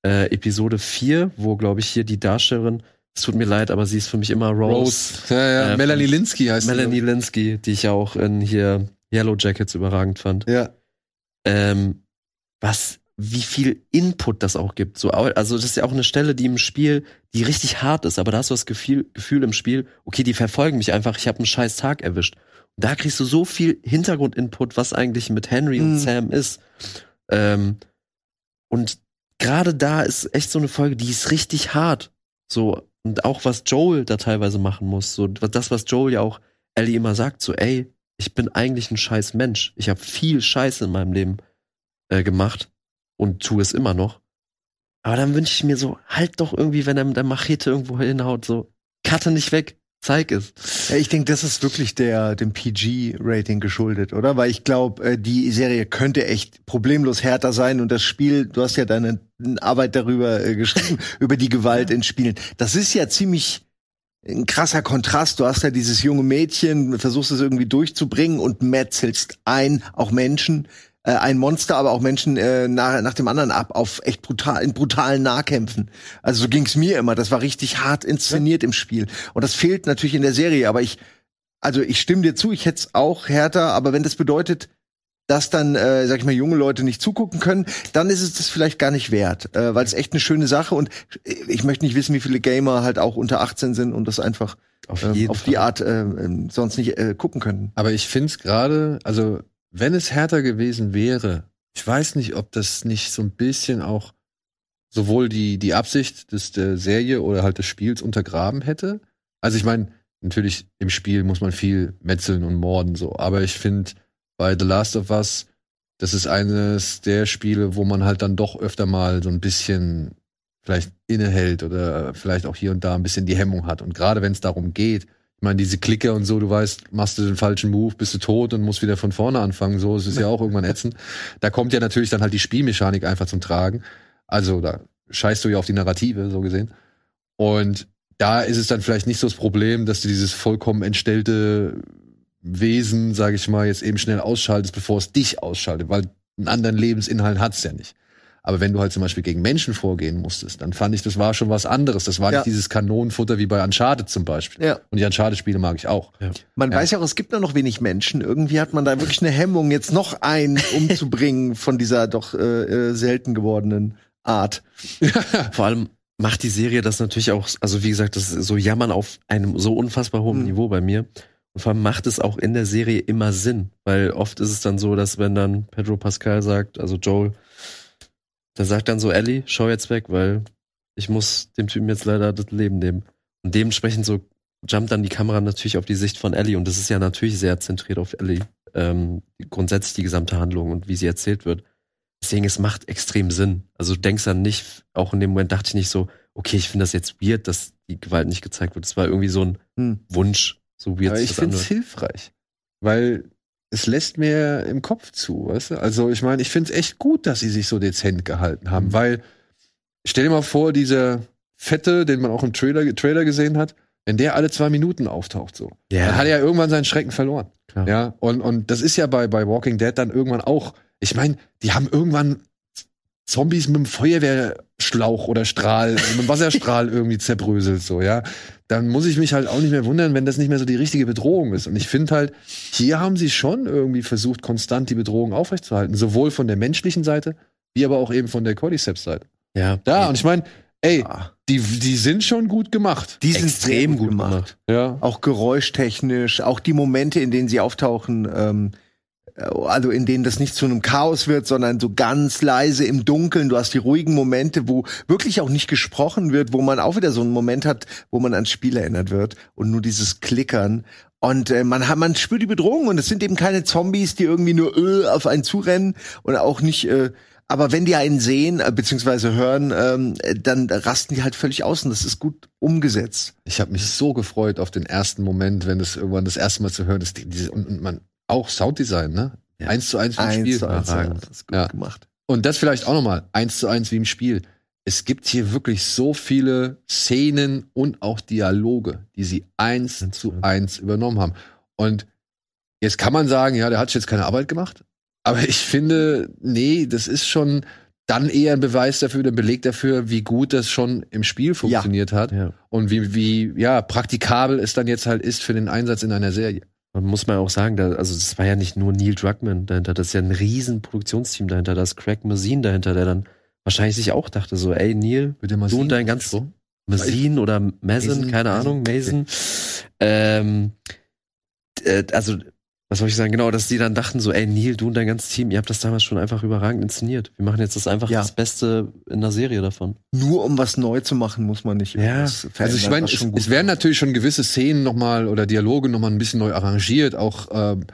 äh, Episode 4, wo, glaube ich, hier die Darstellerin es tut mir leid, aber sie ist für mich immer Rose. Ja, ja. Äh, Melanie Linsky heißt Melanie Linsky, die ich ja auch in hier Yellow Jackets überragend fand. Ja. Ähm, was, wie viel Input das auch gibt. So, also das ist ja auch eine Stelle, die im Spiel, die richtig hart ist, aber da hast du das Gefühl, Gefühl im Spiel, okay, die verfolgen mich einfach, ich habe einen scheiß Tag erwischt. Und da kriegst du so viel Hintergrundinput, was eigentlich mit Henry und Mhm. Sam ist. Ähm, und gerade da ist echt so eine Folge, die ist richtig hart. So, und auch was Joel da teilweise machen muss, so das, was Joel ja auch Ellie immer sagt, so, ey, ich bin eigentlich ein scheiß Mensch. Ich habe viel Scheiße in meinem Leben äh, gemacht und tue es immer noch. Aber dann wünsche ich mir so, halt doch irgendwie, wenn er mit der Machete irgendwo hinhaut, so, cutte nicht weg, zeig es. Ja, ich denke, das ist wirklich der dem PG-Rating geschuldet, oder? Weil ich glaube, äh, die Serie könnte echt problemlos härter sein und das Spiel, du hast ja deine Arbeit darüber äh, geschrieben, (laughs) über die Gewalt in Spielen. Das ist ja ziemlich ein krasser Kontrast. Du hast ja dieses junge Mädchen, versuchst es irgendwie durchzubringen und metzelst ein, auch Menschen, äh, ein Monster, aber auch Menschen äh, nach, nach dem anderen ab, auf echt brutal, in brutalen Nahkämpfen. Also so ging's mir immer. Das war richtig hart inszeniert im Spiel. Und das fehlt natürlich in der Serie, aber ich, also ich stimme dir zu, ich hätte es auch härter, aber wenn das bedeutet, dass dann, äh, sag ich mal, junge Leute nicht zugucken können, dann ist es das vielleicht gar nicht wert, äh, weil es echt eine schöne Sache und ich möchte nicht wissen, wie viele Gamer halt auch unter 18 sind und das einfach Auf ähm, auf die Art äh, ähm, sonst nicht äh, gucken können. Aber ich finde es gerade, also wenn es härter gewesen wäre, ich weiß nicht, ob das nicht so ein bisschen auch sowohl die, die Absicht des, der Serie oder halt des Spiels untergraben hätte. Also ich meine, natürlich im Spiel muss man viel metzeln und morden so, aber ich finde bei The Last of Us, das ist eines der Spiele, wo man halt dann doch öfter mal so ein bisschen vielleicht innehält oder vielleicht auch hier und da ein bisschen die Hemmung hat. Und gerade wenn es darum geht, ich meine, diese Klicke und so, du weißt, machst du den falschen Move, bist du tot und musst wieder von vorne anfangen. So, es ist ja auch irgendwann ätzend. Da kommt ja natürlich dann halt die Spielmechanik einfach zum Tragen. Also da scheißt du ja auf die Narrative, so gesehen. Und da ist es dann vielleicht nicht so das Problem, dass du dieses vollkommen entstellte Wesen, sage ich mal, jetzt eben schnell ausschaltest, bevor es dich ausschaltet, weil einen anderen Lebensinhalt hat's ja nicht. Aber wenn du halt zum Beispiel gegen Menschen vorgehen musstest, dann fand ich, das war schon was anderes. Das war Ja. nicht dieses Kanonenfutter wie bei Uncharted zum Beispiel. Ja. Und die Uncharted-Spiele mag ich auch. Man Ja. weiß ja auch, es gibt nur noch wenig Menschen. Irgendwie hat man da wirklich eine Hemmung, jetzt noch einen (laughs) umzubringen von dieser doch äh, äh, selten gewordenen Art. (laughs) Vor allem macht die Serie das natürlich auch, also wie gesagt, das ist so Jammern auf einem so unfassbar hohen Mhm. Niveau bei mir. Und vor allem macht es auch in der Serie immer Sinn, weil oft ist es dann so, dass wenn dann Pedro Pascal sagt, also Joel, der sagt dann so, Ellie, schau jetzt weg, weil ich muss dem Typen jetzt leider das Leben nehmen. Und dementsprechend so jumpt dann die Kamera natürlich auf die Sicht von Ellie und das ist ja natürlich sehr zentriert auf Ellie. Ähm, grundsätzlich die gesamte Handlung und wie sie erzählt wird. Deswegen, es macht extrem Sinn. Also du denkst dann nicht, auch in dem Moment dachte ich nicht so, okay, ich finde das jetzt weird, dass die Gewalt nicht gezeigt wird. Es war irgendwie so ein Hm. Wunsch, so weird Aber ich finde es hilfreich. Weil es lässt mir im Kopf zu, weißt du? Also ich meine, ich finde es echt gut, dass sie sich so dezent gehalten haben, weil stell dir mal vor, dieser Fette, den man auch im Trailer, Trailer gesehen hat, wenn der alle zwei Minuten auftaucht so, Ja. dann hat er ja irgendwann seinen Schrecken verloren. Klar. Ja, und, und das ist ja bei, bei Walking Dead dann irgendwann auch. Ich meine, die haben irgendwann Zombies mit einem Feuerwehrschlauch oder Strahl, mit einem Wasserstrahl (laughs) irgendwie zerbröselt, so, ja. Dann muss ich mich halt auch nicht mehr wundern, wenn das nicht mehr so die richtige Bedrohung ist. Und ich finde halt, hier haben sie schon irgendwie versucht, konstant die Bedrohung aufrechtzuerhalten. Sowohl von der menschlichen Seite, wie aber auch eben von der Cordyceps-Seite. Ja, Ja, und ich meine, ey, Ah. die, die sind schon gut gemacht. Die sind extrem sehr gut gemacht. Ja. Auch geräuschtechnisch, auch die Momente, in denen sie auftauchen, ähm, also in denen das nicht zu einem Chaos wird, sondern so ganz leise im Dunkeln. Du hast die ruhigen Momente, wo wirklich auch nicht gesprochen wird, wo man auch wieder so einen Moment hat, wo man ans Spiel erinnert wird und nur dieses Klickern. Und äh, man hat, man spürt die Bedrohung und es sind eben keine Zombies, die irgendwie nur äh, auf einen zurennen und auch nicht. Äh, aber wenn die einen sehen äh, beziehungsweise hören, ähm, äh, dann rasten die halt völlig aus und das ist gut umgesetzt. Ich habe mich so gefreut auf den ersten Moment, wenn es irgendwann das erste Mal zu hören ist. Und, und man auch Sounddesign, ne? Ja. Eins zu eins wie im Eins Spiel. zu eins, ja, das ist gut Ja. gemacht. Und das vielleicht auch nochmal, eins zu eins wie im Spiel. Es gibt hier wirklich so viele Szenen und auch Dialoge, die sie eins zu eins übernommen haben. Und jetzt kann man sagen, ja, der hat jetzt keine Arbeit gemacht. Aber ich finde, nee, das ist schon dann eher ein Beweis dafür, ein Beleg dafür, wie gut das schon im Spiel funktioniert hat Ja. und wie, wie, ja, praktikabel es dann jetzt halt ist für den Einsatz in einer Serie. Man muss mal auch sagen, da, also das war ja nicht nur Neil Druckmann dahinter, das ist ja ein riesen Produktionsteam dahinter, da ist Craig Mazin dahinter, der dann wahrscheinlich sich auch dachte so, ey Neil, du und dein ganz? Mazin oder Mazin, Mason, keine Mason, Ahnung, Mason. Ähm, äh, also, was soll ich sagen, genau, dass die dann dachten so, ey Neil, du und dein ganzes Team, ihr habt das damals schon einfach überragend inszeniert. Wir machen jetzt das einfach Ja. das Beste in der Serie davon. Nur um was neu zu machen, muss man nicht. Ja. Also ich meine, es, es werden natürlich schon gewisse Szenen nochmal oder Dialoge nochmal ein bisschen neu arrangiert, auch ähm,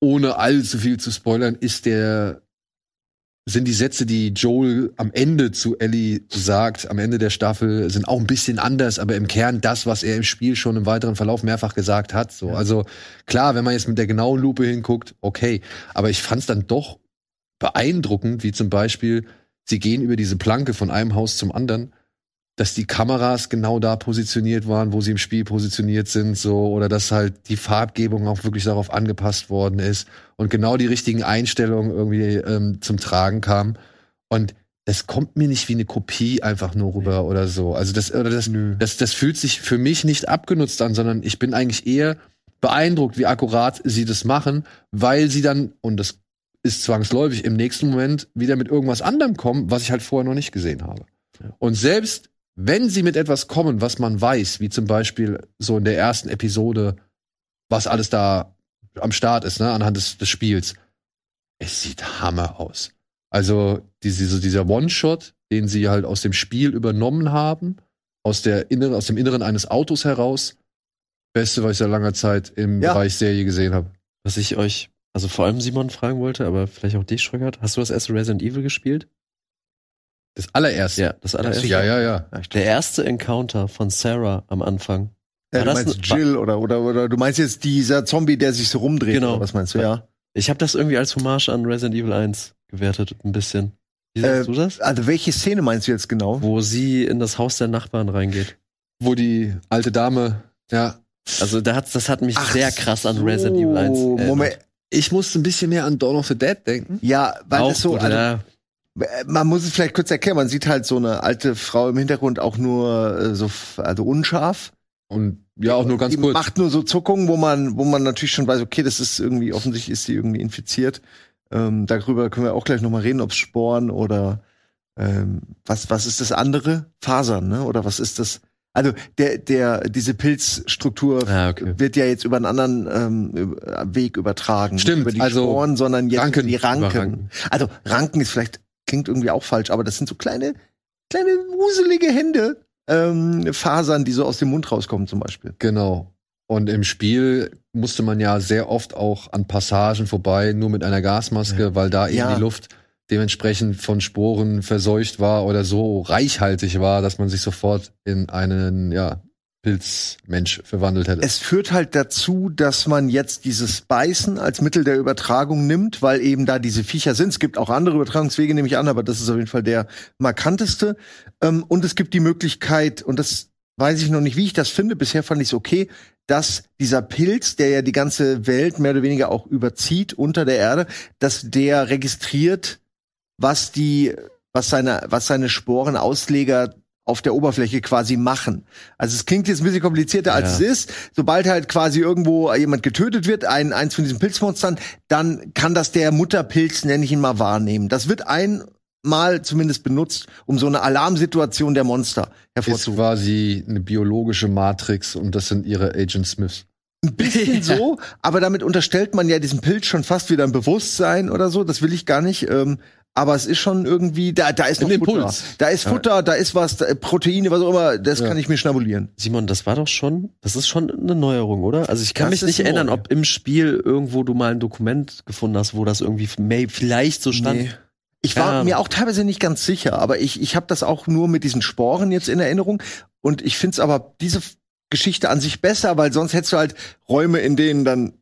ohne allzu viel zu spoilern, ist der sind die Sätze, die Joel am Ende zu Ellie sagt, am Ende der Staffel, sind auch ein bisschen anders, aber im Kern das, was er im Spiel schon im weiteren Verlauf mehrfach gesagt hat. So, also klar, wenn man jetzt mit der genauen Lupe hinguckt, okay, aber ich fand es dann doch beeindruckend, wie zum Beispiel sie gehen über diese Planke von einem Haus zum anderen dass die Kameras genau da positioniert waren, wo sie im Spiel positioniert sind, so, oder dass halt die Farbgebung auch wirklich darauf angepasst worden ist und genau die richtigen Einstellungen irgendwie ähm, zum Tragen kamen. Und das kommt mir nicht wie eine Kopie einfach nur rüber oder so. Also das, oder das, das, das fühlt sich für mich nicht abgenutzt an, sondern ich bin eigentlich eher beeindruckt, wie akkurat sie das machen, weil sie dann, und das ist zwangsläufig, im nächsten Moment wieder mit irgendwas anderem kommen, was ich halt vorher noch nicht gesehen habe. Und selbst wenn sie mit etwas kommen, was man weiß, wie zum Beispiel so in der ersten Episode, was alles da am Start ist, ne, anhand des, des Spiels, es sieht Hammer aus. Also diese, so dieser One-Shot, den sie halt aus dem Spiel übernommen haben, aus, der inneren, aus dem Inneren eines Autos heraus, Beste, was ich seit langer Zeit im Ja. Bereich Serie gesehen habe. Was ich euch, also vor allem Simon fragen wollte, aber vielleicht auch dich, Schröckert, hast du das erste Resident Evil gespielt? Das allererste. Ja, das allererste. ja, ja. ja. Der erste Encounter von Sarah am Anfang. Ja, War du das meinst ein- Jill oder, oder, oder du meinst jetzt dieser Zombie, der sich so rumdreht. Genau. Was meinst du? Ja. Ich habe das irgendwie als Hommage an Resident Evil 1 gewertet, ein bisschen. Wie siehst Äh, du das? Also welche Szene meinst du jetzt genau? Wo sie in das Haus der Nachbarn reingeht. Wo die alte Dame, ja. Also da hat, das hat mich Ach sehr krass an so, Resident Evil 1 erinnert. Moment. Ich musste ein bisschen mehr an Dawn of the Dead denken. Ja, weil Auch das so, also, ja. Äh, man muss es vielleicht kurz erklären, man sieht halt so eine alte Frau im Hintergrund auch nur äh, so, also unscharf. Und ja, auch nur ganz die kurz. macht nur so Zuckungen, wo man, wo man natürlich schon weiß, okay, das ist irgendwie, offensichtlich ist sie irgendwie infiziert. Ähm, darüber können wir auch gleich nochmal reden, ob es Sporen oder ähm, was, was ist das andere? Fasern, ne? Oder was ist das? Also der, der, diese Pilzstruktur Ah, okay. wird ja jetzt über einen anderen ähm, Weg übertragen. Stimmt, Nicht über die also Sporen, sondern jetzt Ranken. die Ranken. Ranken. Also Ranken ist vielleicht, klingt irgendwie auch falsch, aber das sind so kleine, kleine wuselige Hände, ähm, Fasern, die so aus dem Mund rauskommen zum Beispiel. Genau. Und im Spiel musste man ja sehr oft auch an Passagen vorbei, nur mit einer Gasmaske, weil da eben Ja. die Luft dementsprechend von Sporen verseucht war oder so reichhaltig war, dass man sich sofort in einen, ja, Pilzmensch verwandelt hätte. Es führt halt dazu, dass man jetzt dieses Beißen als Mittel der Übertragung nimmt, weil eben da diese Viecher sind. Es gibt auch andere Übertragungswege, nehme ich an, aber das ist auf jeden Fall der markanteste. Ähm, und es gibt die Möglichkeit, und das weiß ich noch nicht, wie ich das finde, bisher fand ich es okay, dass dieser Pilz, der ja die ganze Welt mehr oder weniger auch überzieht unter der Erde, dass der registriert, was die, was seine, was seine Sporenausleger auf der Oberfläche quasi machen. Also es klingt jetzt ein bisschen komplizierter als Ja. es ist. Sobald halt quasi irgendwo jemand getötet wird, ein, eins von diesen Pilzmonstern, dann kann das der Mutterpilz, nenne ich ihn mal, wahrnehmen. Das wird einmal zumindest benutzt, um so eine Alarmsituation der Monster ist hervorzurufen. quasi eine biologische Matrix und das sind ihre Agent Smiths. Ein bisschen (laughs) so, aber damit unterstellt man ja diesem Pilz schon fast wieder ein Bewusstsein oder so. Das will ich gar nicht. Ähm, aber es ist schon irgendwie, da, da ist noch Ein Futter. Impuls. Da ist Futter, da ist was, da, Proteine, was auch immer, das Ja. kann ich mir schnabulieren. Simon, das war doch schon, das ist schon eine Neuerung, oder? Also ich kann Das mich nicht erinnern, ob im Spiel irgendwo du mal ein Dokument gefunden hast, wo das irgendwie may- vielleicht so stand. Nee. Ich war Ja. mir auch teilweise nicht ganz sicher, aber ich, ich habe das auch nur mit diesen Sporen jetzt in Erinnerung. Und ich find's aber diese Geschichte an sich besser, weil sonst hättest du halt Räume, in denen dann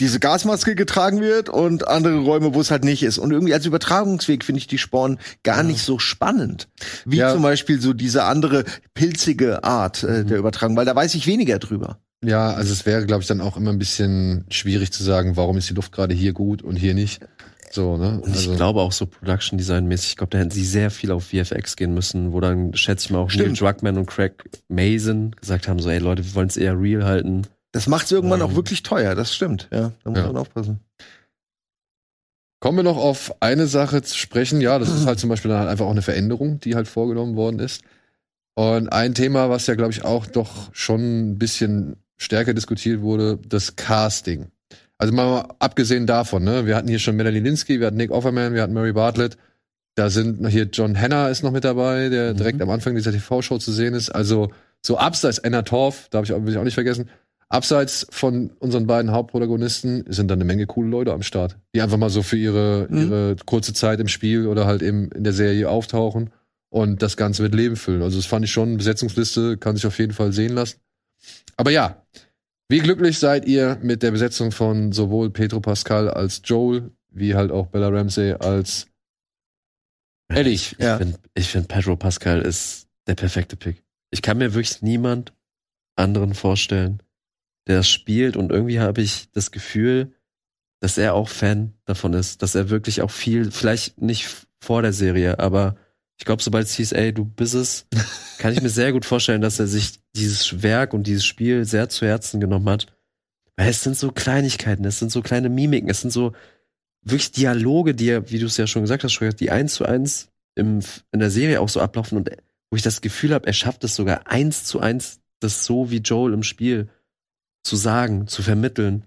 diese Gasmaske getragen wird und andere Räume, wo es halt nicht ist. Und irgendwie als Übertragungsweg finde ich die Sporen gar nicht so spannend. Wie Ja. zum Beispiel so diese andere pilzige Art äh, Mhm. der Übertragung, weil da weiß ich weniger drüber. Ja, also es wäre, glaube ich, dann auch immer ein bisschen schwierig zu sagen, warum ist die Luft gerade hier gut und hier nicht. So, ne? Und ich glaube auch so Production Design mäßig, ich glaube, da hätten sie sehr viel auf VFX gehen müssen, wo dann, schätze ich mal, auch Neil Stimmt. Druckmann und Craig Mason gesagt haben, so, ey Leute, wir wollen es eher real halten. Das macht's irgendwann Ähm. auch wirklich teuer, das stimmt. Ja, da muss Ja. man aufpassen. Kommen wir noch auf eine Sache zu sprechen. Ja, das ist halt zum Beispiel dann halt einfach auch eine Veränderung, die halt vorgenommen worden ist. Und ein Thema, was ja, glaube ich, auch doch schon ein bisschen stärker diskutiert wurde, das Casting. Also mal abgesehen davon, ne, wir hatten hier schon Melanie Linsky, wir hatten Nick Offerman, wir hatten Murray Bartlett. Da sind noch hier John Hanna ist noch mit dabei, der Mhm. direkt am Anfang dieser TV-Show zu sehen ist. Also so abseits Anna Torf, darf ich auch, will ich auch nicht vergessen. Abseits von unseren beiden Hauptprotagonisten sind dann eine Menge coole Leute am Start, die einfach mal so für ihre, Mhm. ihre kurze Zeit im Spiel oder halt eben in der Serie auftauchen und das Ganze mit Leben füllen. Also das fand ich schon, Besetzungsliste kann sich auf jeden Fall sehen lassen. Aber ja, wie glücklich seid ihr mit der Besetzung von sowohl Pedro Pascal als Joel, wie halt auch Bella Ramsey als Ellie? Ich, ich Ja. finde, find Pedro Pascal ist der perfekte Pick. Ich kann mir wirklich niemand anderen vorstellen, der spielt und irgendwie habe ich das Gefühl, dass er auch Fan davon ist, dass er wirklich auch viel, vielleicht nicht vor der Serie, aber ich glaube, sobald es hieß, ey, du bist es, (laughs) kann ich mir sehr gut vorstellen, dass er sich dieses Werk und dieses Spiel sehr zu Herzen genommen hat. Weil es sind so Kleinigkeiten, es sind so kleine Mimiken, es sind so wirklich Dialoge, die ja, wie du es ja schon gesagt hast, die eins zu eins im, in der Serie auch so ablaufen und wo ich das Gefühl habe, er schafft es sogar eins zu eins, das so wie Joel im Spiel zu sagen, zu vermitteln.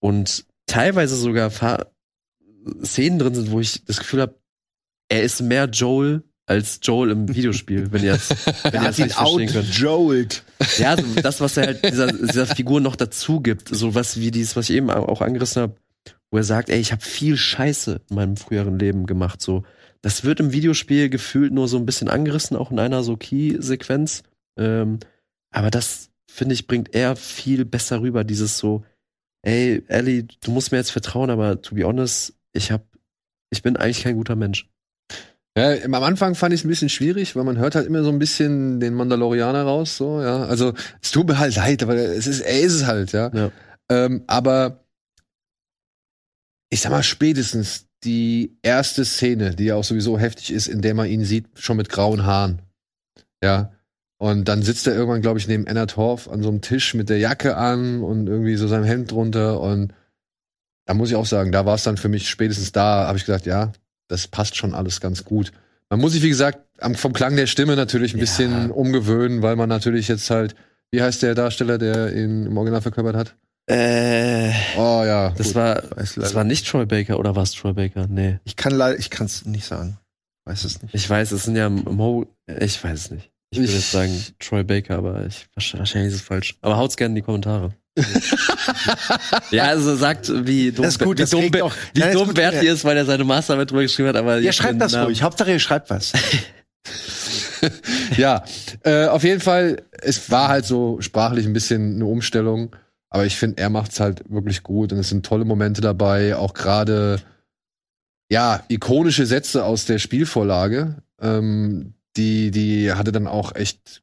Und teilweise sogar Fa Szenen drin sind, wo ich das Gefühl habe, er ist mehr Joel als Joel im Videospiel, wenn ihr das, (laughs) wenn ihr das nicht verstehen könnt. Joelt. Ja, so das, was er halt dieser, dieser Figur noch dazu gibt, so was wie dieses, was ich eben auch angerissen habe, wo er sagt, ey, ich habe viel Scheiße in meinem früheren Leben gemacht, so. Das wird im Videospiel gefühlt nur so ein bisschen angerissen, auch in einer so Key-Sequenz. Ähm, aber das, finde ich, bringt er viel besser rüber, dieses so, ey, Ellie, du musst mir jetzt vertrauen, aber to be honest, ich hab, ich bin eigentlich kein guter Mensch. Ja, am Anfang fand ich es ein bisschen schwierig, weil man hört halt immer so ein bisschen den Mandalorianer raus, so, ja. Also, es tut mir halt leid, aber es ist, er ist es halt, ja. Ja. Ähm, aber ich sag mal, spätestens die erste Szene, die ja auch sowieso heftig ist, in der man ihn sieht, schon mit grauen Haaren. Ja. Und dann sitzt er irgendwann, glaube ich, neben Anna Torf an so einem Tisch mit der Jacke an und irgendwie so seinem Hemd drunter. Und da muss ich auch sagen, da war es dann für mich spätestens da, habe ich gesagt, ja, das passt schon alles ganz gut. Man muss sich, wie gesagt, am, vom Klang der Stimme natürlich ein Ja. bisschen umgewöhnen, weil man natürlich jetzt halt, wie heißt der Darsteller, der ihn im Original verkörpert hat? Äh, Oh ja. das gut. war, das war nicht Troy Baker oder war es Troy Baker? Nee. Ich kann leider, ich kann es nicht sagen. Weiß es nicht. Ich weiß, es sind ja Mo, ich weiß es nicht. Ich würde jetzt sagen Troy Baker, aber ich, wahrscheinlich ist es falsch. Aber haut's gerne in die Kommentare. (laughs) ja, also sagt, wie dumm, Das ist gut, wie das dumm, auch- wie Nein, dumm Berti ja. ist, weil er seine Masterarbeit drüber geschrieben hat. Aber Ja, schreibt das Namen- ruhig. Hauptsache, ihr schreibt was. (laughs) ja, äh, auf jeden Fall, es war halt so sprachlich ein bisschen eine Umstellung, aber ich finde, er macht's halt wirklich gut und es sind tolle Momente dabei, auch gerade ja, ikonische Sätze aus der Spielvorlage, ähm, die, die hatte dann auch echt,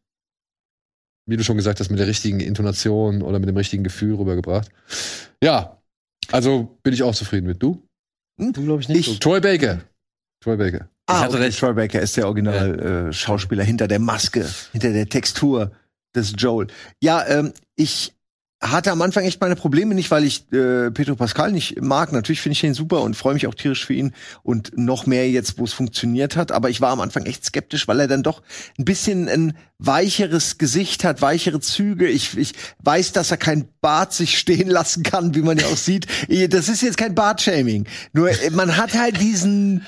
wie du schon gesagt hast, mit der richtigen Intonation oder mit dem richtigen Gefühl rübergebracht. Ja, also bin ich auch zufrieden mit. Du? Du glaube ich nicht. Ich- Troy Baker. Troy Baker. Ah, hatte okay. recht. Troy Baker ist der Original-Schauspieler hinter der Maske, hinter der Textur des Joel. Ja, ähm, ich hatte am Anfang echt meine Probleme, nicht weil ich äh, Pedro Pascal nicht mag. Natürlich finde ich ihn super und freue mich auch tierisch für ihn und noch mehr jetzt, wo es funktioniert hat. Aber ich war am Anfang echt skeptisch, weil er dann doch ein bisschen ein weicheres Gesicht hat, weichere Züge. Ich, ich weiß, dass er kein Bart sich stehen lassen kann, wie man ja auch sieht. Das ist jetzt kein Bartshaming. Nur äh, man hat halt diesen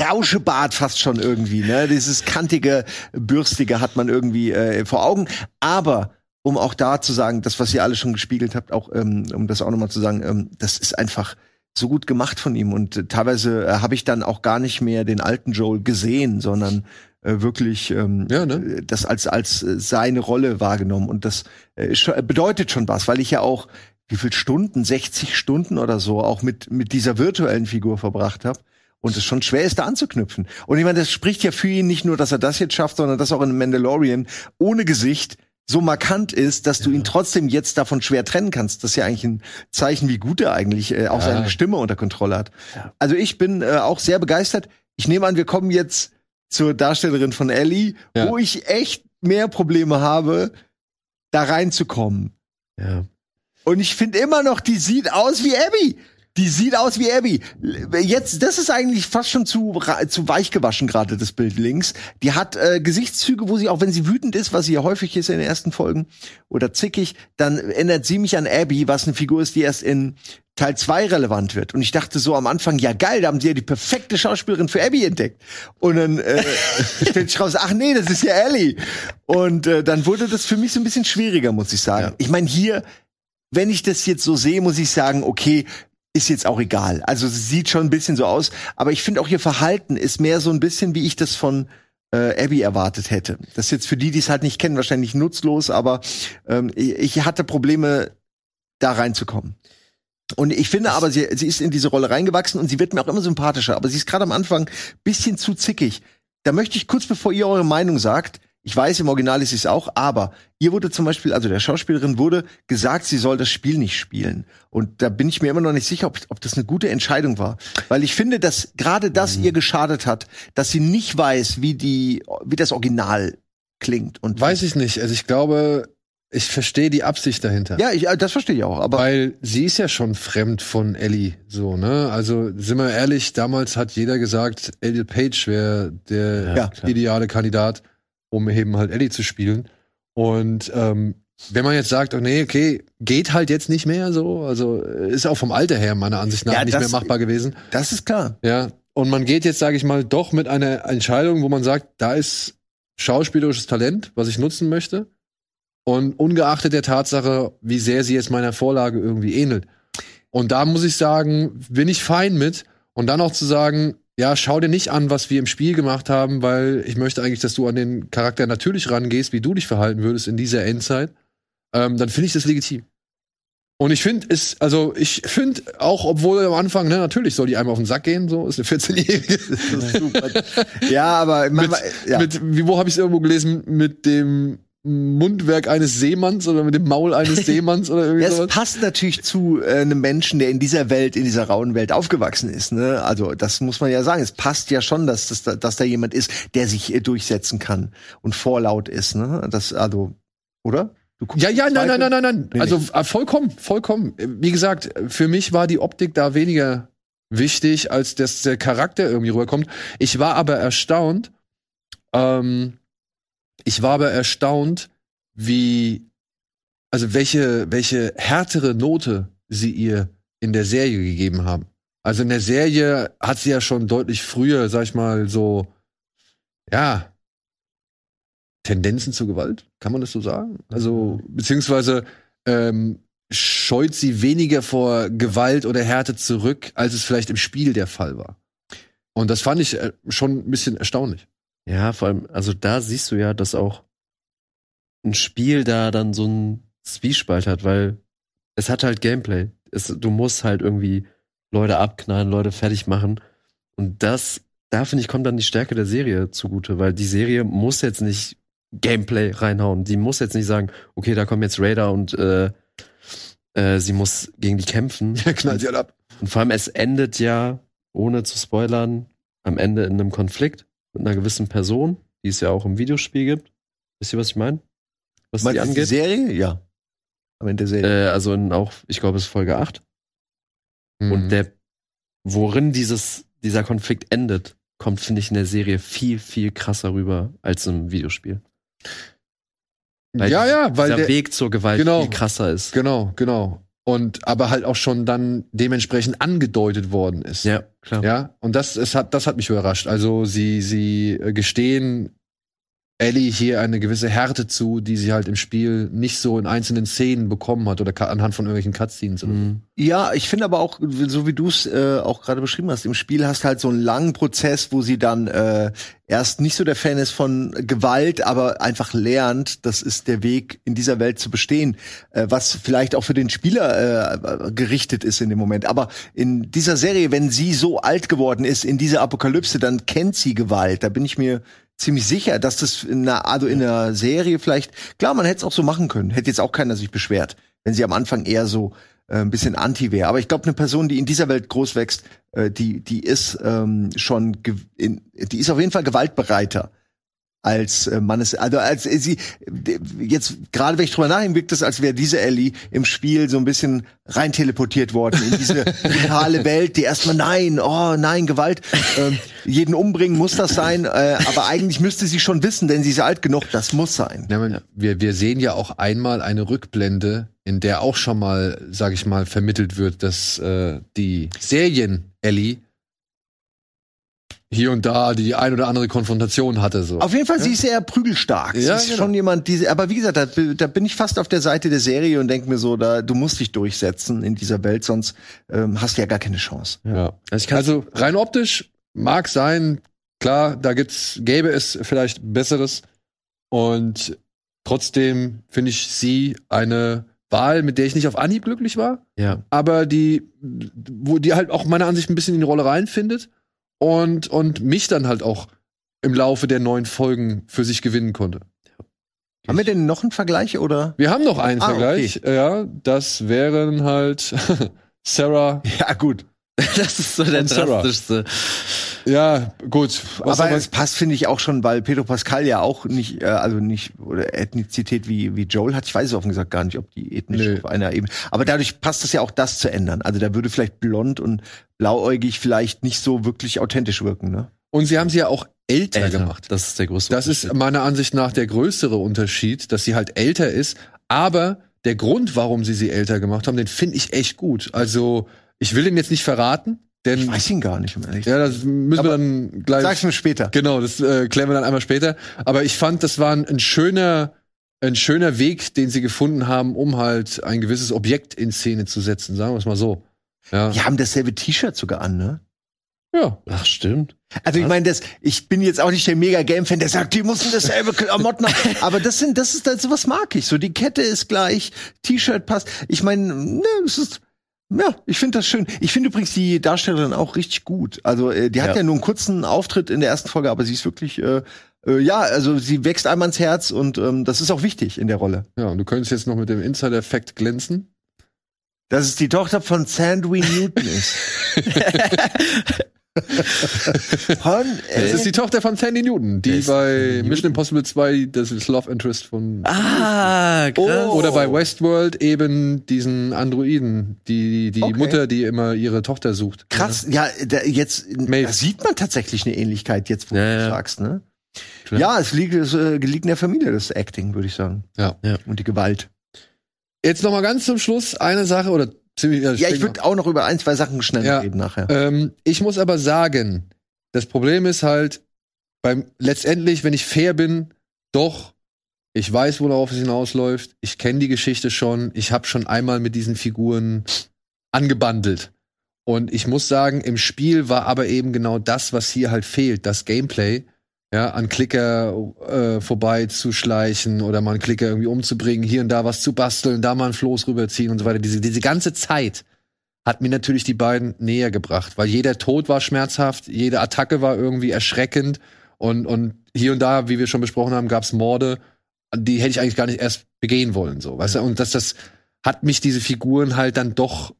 Rauschebart fast schon irgendwie, ne? Dieses kantige, bürstige hat man irgendwie äh, vor Augen. Aber um auch da zu sagen, das, was ihr alle schon gespiegelt habt, auch um, um das auch nochmal zu sagen, ähm, das ist einfach so gut gemacht von ihm. Und äh, teilweise äh, habe ich dann auch gar nicht mehr den alten Joel gesehen, sondern äh, wirklich ähm, Ja, ne? äh, das als als äh, seine Rolle wahrgenommen. Und das äh, schon, bedeutet schon was, weil ich ja auch wie viel Stunden, 60 Stunden oder so, auch mit mit dieser virtuellen Figur verbracht habe und es schon schwer ist, da anzuknüpfen. Und ich meine, das spricht ja für ihn nicht nur, dass er das jetzt schafft, sondern dass auch in Mandalorian ohne Gesicht so markant ist, dass du ihn trotzdem jetzt davon schwer trennen kannst. Das ist ja eigentlich ein Zeichen, wie gut er eigentlich äh, auch Ja. seine Stimme unter Kontrolle hat. Also ich bin äh, auch sehr begeistert. Ich nehme an, wir kommen jetzt zur Darstellerin von Ellie, Ja. wo ich echt mehr Probleme habe, da reinzukommen. Ja. Und ich finde immer noch, die sieht aus wie Abby. Die sieht aus wie Abby. Jetzt, das ist eigentlich fast schon zu, zu weich gewaschen, gerade das Bild links. Die hat äh, Gesichtszüge, wo sie, auch wenn sie wütend ist, was sie ja häufig ist in den ersten Folgen, oder zickig, dann erinnert sie mich an Abby, was eine Figur ist, die erst in Teil 2 relevant wird. Und ich dachte so am Anfang, ja geil, da haben sie ja die perfekte Schauspielerin für Abby entdeckt. Und dann äh, (laughs) stellt sich raus, ach nee, das ist ja Ellie. Und äh, dann wurde das für mich so ein bisschen schwieriger, muss ich sagen. Ich meine, hier, wenn ich das jetzt so sehe, muss ich sagen, okay, ist jetzt auch egal. Also sie sieht schon ein bisschen so aus, aber ich finde auch ihr Verhalten ist mehr so ein bisschen, wie ich das von äh, Abby erwartet hätte. Das ist jetzt für die, die es halt nicht kennen, wahrscheinlich nutzlos, aber ähm, ich, ich hatte Probleme, da reinzukommen. Und ich finde aber, sie, sie ist in diese Rolle reingewachsen und sie wird mir auch immer sympathischer. Aber sie ist gerade am Anfang bisschen zu zickig. Da möchte ich kurz bevor ihr eure Meinung sagt, ich weiß, im Original ist es auch, aber ihr wurde zum Beispiel, also der Schauspielerin wurde gesagt, sie soll das Spiel nicht spielen. Und da bin ich mir immer noch nicht sicher, ob, ob das eine gute Entscheidung war. Weil ich finde, dass gerade das Mhm. ihr geschadet hat, dass sie nicht weiß, wie die, wie das Original klingt. Und Weiß ich nicht. Also ich glaube, ich verstehe die Absicht dahinter. Ja, ich, äh, das verstehe ich auch. Aber Weil sie ist ja schon fremd von Ellie, so, ne? Also, sind wir ehrlich, damals hat jeder gesagt, Elliot Page wäre der Ja, ideale Kandidat, um eben halt Ellie zu spielen. Und ähm, wenn man jetzt sagt, oh nee, okay, geht halt jetzt nicht mehr so, also äh, ist auch vom Alter her meiner Ansicht nach Ja, nicht das- mehr machbar gewesen. das ist klar. Ja. Und man geht jetzt, sage ich mal, doch mit einer Entscheidung, wo man sagt, da ist schauspielerisches Talent, was ich nutzen möchte. Und ungeachtet der Tatsache, wie sehr sie jetzt meiner Vorlage irgendwie ähnelt. Und da muss ich sagen, bin ich fein mit. Und dann auch zu sagen, ja, schau dir nicht an, was wir im Spiel gemacht haben, weil ich möchte eigentlich, dass du an den Charakter natürlich rangehst, wie du dich verhalten würdest in dieser Endzeit. Ähm, dann finde ich das legitim. Und ich finde es, also ich finde auch, obwohl am Anfang, ne, natürlich soll die einmal auf den Sack gehen, so ist eine 14-Jährige. (laughs) Ja, aber mit, manchmal, ja. mit, wo habe ich es irgendwo gelesen? Mit dem Mundwerk eines Seemanns oder mit dem Maul eines (laughs) Seemanns oder irgendwie Ja, es sowas. passt natürlich zu äh, einem Menschen, der in dieser Welt, in dieser rauen Welt aufgewachsen ist. Ne? Also das muss man ja sagen. Es passt ja schon, dass, dass, da- dass da jemand ist, der sich äh, durchsetzen kann und vorlaut ist. Ne? Das also, oder? Ja, ja, nein, nein, nein, nein, nein. Nee, also äh, vollkommen, vollkommen. Wie gesagt, für mich war die Optik da weniger wichtig, als dass der Charakter irgendwie rüberkommt. Ich war aber erstaunt, ähm, ich war aber erstaunt, wie, also welche, welche härtere Note sie ihr in der Serie gegeben haben. Also in der Serie hat sie ja schon deutlich früher, sag ich mal, so, ja, Tendenzen zur Gewalt, kann man das so sagen? Also, beziehungsweise ähm, scheut sie weniger vor Gewalt oder Härte zurück, als es vielleicht im Spiel der Fall war. Und das fand ich äh, schon ein bisschen erstaunlich. Ja, vor allem, also da siehst du ja, dass auch ein Spiel da dann so ein Zwiespalt hat, weil es hat halt Gameplay. Es, du musst halt irgendwie Leute abknallen, Leute fertig machen. Und das, da finde ich, kommt dann die Stärke der Serie zugute, weil die Serie muss jetzt nicht Gameplay reinhauen. Die muss jetzt nicht sagen, okay, da kommen jetzt Raider und äh, äh, sie muss gegen die kämpfen. (laughs) Ja, knallt sie halt ab. Und vor allem, es endet ja, ohne zu spoilern, am Ende in einem Konflikt mit einer gewissen Person, die es ja auch im Videospiel gibt. Wisst ihr, was ich meine? Was Meinst die du die angeht? Serie? Ja. Am Ende der Serie. Äh, also in auch, ich glaube, es ist Folge 8. Mhm. Und der, worin dieses, dieser Konflikt endet, kommt, finde ich, in der Serie viel, viel krasser rüber als im Videospiel. Weil ja, ja, weil dieser der, Weg zur Gewalt Genau. viel krasser ist. genau, genau. Und aber halt auch schon dann dementsprechend angedeutet worden ist. Ja, klar. Ja, und das, es hat, das hat mich überrascht. Also sie, sie äh, gestehen Ellie hier eine gewisse Härte zu, die sie halt im Spiel nicht so in einzelnen Szenen bekommen hat oder anhand von irgendwelchen Cutscenes. Oder so. Mhm. Ja, ich finde aber auch, so wie du es äh, auch gerade beschrieben hast, im Spiel hast halt so einen langen Prozess, wo sie dann äh, erst nicht so der Fan ist von Gewalt, aber einfach lernt, das ist der Weg, in dieser Welt zu bestehen, äh, was vielleicht auch für den Spieler äh, gerichtet ist in dem Moment. Aber in dieser Serie, wenn sie so alt geworden ist, in dieser Apokalypse, dann kennt sie Gewalt. Da bin ich mir ziemlich sicher, dass das in einer, also in einer Serie vielleicht, klar, man hätte es auch so machen können, hätte jetzt auch keiner sich beschwert, wenn sie am Anfang eher so äh, ein bisschen anti wäre. Aber ich glaube, eine Person, die in dieser Welt groß wächst, äh, die, die ist ähm, schon, in, die ist auf jeden Fall gewaltbereiter als äh, man es, also als äh, sie jetzt gerade wenn ich drüber nachdenke, wirkt es, als wäre diese Ellie im Spiel so ein bisschen rein teleportiert worden in diese (laughs) brutale Welt, die erstmal nein, oh nein, Gewalt, ähm, jeden umbringen muss das sein, äh, aber eigentlich müsste sie schon wissen, denn sie ist alt genug, das muss sein. Ja, wir, wir sehen ja auch einmal eine Rückblende, in der auch schon mal, sag ich mal, vermittelt wird, dass äh, die Serien Ellie hier und da die ein oder andere Konfrontation hatte. So. Auf jeden Fall, sie ist sehr prügelstark. sie Ja, ist genau. schon jemand, die, aber wie gesagt, da, da bin ich fast auf der Seite der Serie und denke mir so, da, du musst dich durchsetzen in dieser Welt, sonst ähm, hast du ja gar keine Chance. ja. Also Also rein optisch mag sein, klar, da gibt's, gäbe es vielleicht Besseres. Und trotzdem finde ich sie eine Wahl, mit der ich nicht auf Anhieb glücklich war, ja. aber die, wo die halt auch meiner Ansicht ein bisschen in die Rolle reinfindet und, und mich dann halt auch im Laufe der neun Folgen für sich gewinnen konnte. Haben wir denn noch einen Vergleich oder? Wir haben noch einen Ah, Vergleich, ja, das wären halt (laughs) Sarah, Ja, gut. (laughs) Das ist so der drastischste. ja, gut, was aber es passt, finde ich, auch schon, weil Pedro Pascal ja auch nicht, äh, also nicht, oder Ethnizität wie, wie Joel hat. Ich weiß es offen gesagt gar nicht, ob die ethnisch Nö. auf einer Ebene. Aber dadurch passt es ja auch, das zu ändern. Also da würde vielleicht blond und blauäugig vielleicht nicht so wirklich authentisch wirken, ne? und sie haben sie ja auch älter, Älter. gemacht. Das ist der größte Das ist meiner Ansicht nach der größere Unterschied, dass sie halt älter ist. Aber der Grund, warum sie sie älter gemacht haben, den finde ich echt gut. Also ich will den jetzt nicht verraten, denn Ich weiß ihn gar nicht, um ehrlich zu ja, das müssen Aber wir dann gleich. Sag's mir später. Genau, das äh, klären wir dann einmal später. Aber ich fand, das war ein, ein schöner, ein schöner Weg, den sie gefunden haben, um halt ein gewisses Objekt in Szene zu setzen. Sagen wir es mal so. Ja. Die haben dasselbe T-Shirt sogar an, ne? ja. Ach, stimmt. Also ich meine, das, ich bin jetzt auch nicht der mega Game-Fan, der sagt, die müssen dasselbe Klamotten haben. (laughs) Aber das sind, das ist, das, sowas mag ich. So, die Kette ist gleich, T-Shirt passt. Ich meine, ne, es ist, ja, ich finde das schön. Ich finde übrigens die Darstellerin auch richtig gut. Also, äh, die hat ja. Ja. nur einen kurzen Auftritt in der ersten Folge, aber sie ist wirklich, äh, äh, ja, also sie wächst einmal ins Herz und ähm, das ist auch wichtig in der Rolle. Ja, und du könntest jetzt noch mit dem Insider-Effekt glänzen. Dass es die Tochter von Sandy Newton ist. (laughs) (laughs) Das äh, ist die Tochter von Sandy Newton, die bei? Mission Impossible 2 das ist Love Interest von Ah, krass. Oh. oder bei Westworld eben diesen Androiden, die die Okay. Mutter, die immer ihre Tochter sucht. Krass, ja, da, jetzt da sieht man tatsächlich eine Ähnlichkeit jetzt, wo Ja, du ja. sagst, ne? Klar. Ja, es liegt, es äh, liegt in der Familie, das Acting, würde ich sagen. Ja. Ja. Und die Gewalt. Jetzt noch mal ganz zum Schluss eine Sache oder ziemlich Ja, ich würde auch noch über ein, zwei Sachen schnell Ja. reden nachher. Ähm, ich muss aber sagen, das Problem ist halt, beim letztendlich, wenn ich fair bin, doch Ich weiß, worauf es hinausläuft. Ich kenne die Geschichte schon. Ich habe schon einmal mit diesen Figuren angebandelt. Und ich muss sagen, im Spiel war aber eben genau das, was hier halt fehlt, das Gameplay. Ja, an Klicker äh, vorbeizuschleichen oder mal einen Klicker irgendwie umzubringen, hier und da was zu basteln, da mal einen Floß rüberziehen und so weiter. Diese, diese ganze Zeit hat mir natürlich die beiden näher gebracht, weil jeder Tod war schmerzhaft, jede Attacke war irgendwie erschreckend und, und hier und da, wie wir schon besprochen haben, gab's Morde, die hätte ich eigentlich gar nicht erst begehen wollen, so, weißt du? Und das, das hat mich diese Figuren halt dann doch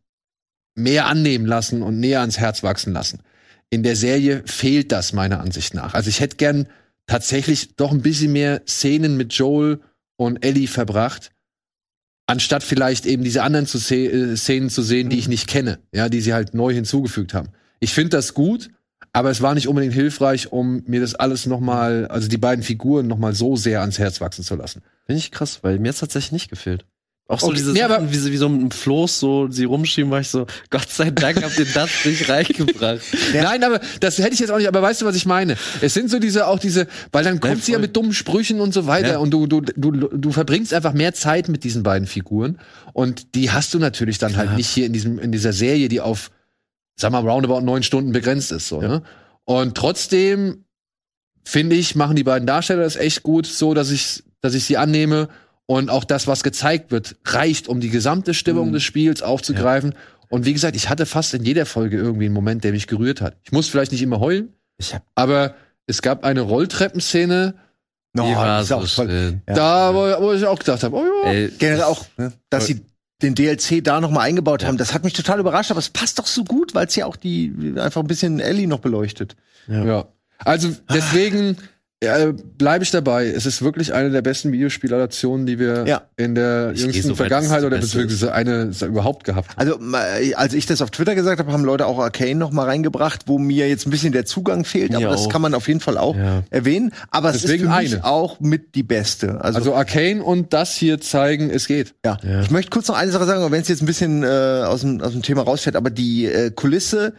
mehr annehmen lassen und näher ans Herz wachsen lassen. In der Serie fehlt das meiner Ansicht nach. Also ich hätte gern tatsächlich doch ein bisschen mehr Szenen mit Joel und Ellie verbracht, anstatt vielleicht eben diese anderen zu äh, Szenen zu sehen, die ich nicht kenne, ja, die sie halt neu hinzugefügt haben. Ich finde das gut, aber es war nicht unbedingt hilfreich, um mir das alles noch mal, also die beiden Figuren noch mal so sehr ans Herz wachsen zu lassen. Finde ich krass, weil mir hat's tatsächlich nicht gefehlt. Auch so Okay, diese nee, Sachen, wie, sie- wie so mit einem Floß so sie rumschieben, war ich so, Gott sei Dank habt ihr das nicht reingebracht. (laughs) Nein, aber das hätte ich jetzt auch nicht, aber weißt du, was ich meine? Es sind so diese, auch diese, weil dann kommt sie ja mit dummen Sprüchen und so weiter Ja. und du, du, du, du verbringst einfach mehr Zeit mit diesen beiden Figuren und die hast du natürlich dann halt Klar. nicht hier in diesem, in dieser Serie, die auf, sag mal, roundabout neun Stunden begrenzt ist, so, ne? Und trotzdem, finde ich, machen die beiden Darsteller das echt gut, so, dass ich, dass ich sie annehme und auch das, was gezeigt wird, reicht, um die gesamte Stimmung Mhm. des Spiels aufzugreifen. Und wie gesagt, ich hatte fast in jeder Folge irgendwie einen Moment, der mich gerührt hat. Ich muss vielleicht nicht immer heulen, Ich hab, aber es gab eine Rolltreppenszene, No, die war das ist so auch toll. schön. Ja. da wo, wo ich auch gedacht habe, oh ja. Ey, Generell auch, ne, dass sie den DLC da noch mal eingebaut haben, das hat mich total überrascht, aber es passt doch so gut, weil es ja auch die einfach ein bisschen Ellie noch beleuchtet. Ja. Also deswegen (laughs) äh, bleibe ich dabei. Es ist wirklich eine der besten Videospieladaptionen, die wir Ja. in der Ich jüngsten so Vergangenheit oder es beziehungsweise eine überhaupt gehabt haben. Also, als ich das auf Twitter gesagt habe, haben Leute auch Arcane noch mal reingebracht, wo mir jetzt ein bisschen der Zugang fehlt, aber Mir das auch. kann man auf jeden Fall auch Ja. erwähnen. Aber es Deswegen ist für mich auch mit die beste. Also, Also Arcane und das hier zeigen, es geht. ja. Ja. Ich möchte kurz noch eine Sache sagen, wenn es jetzt ein bisschen äh, aus, dem, aus dem Thema rausfährt, aber die äh, Kulisse,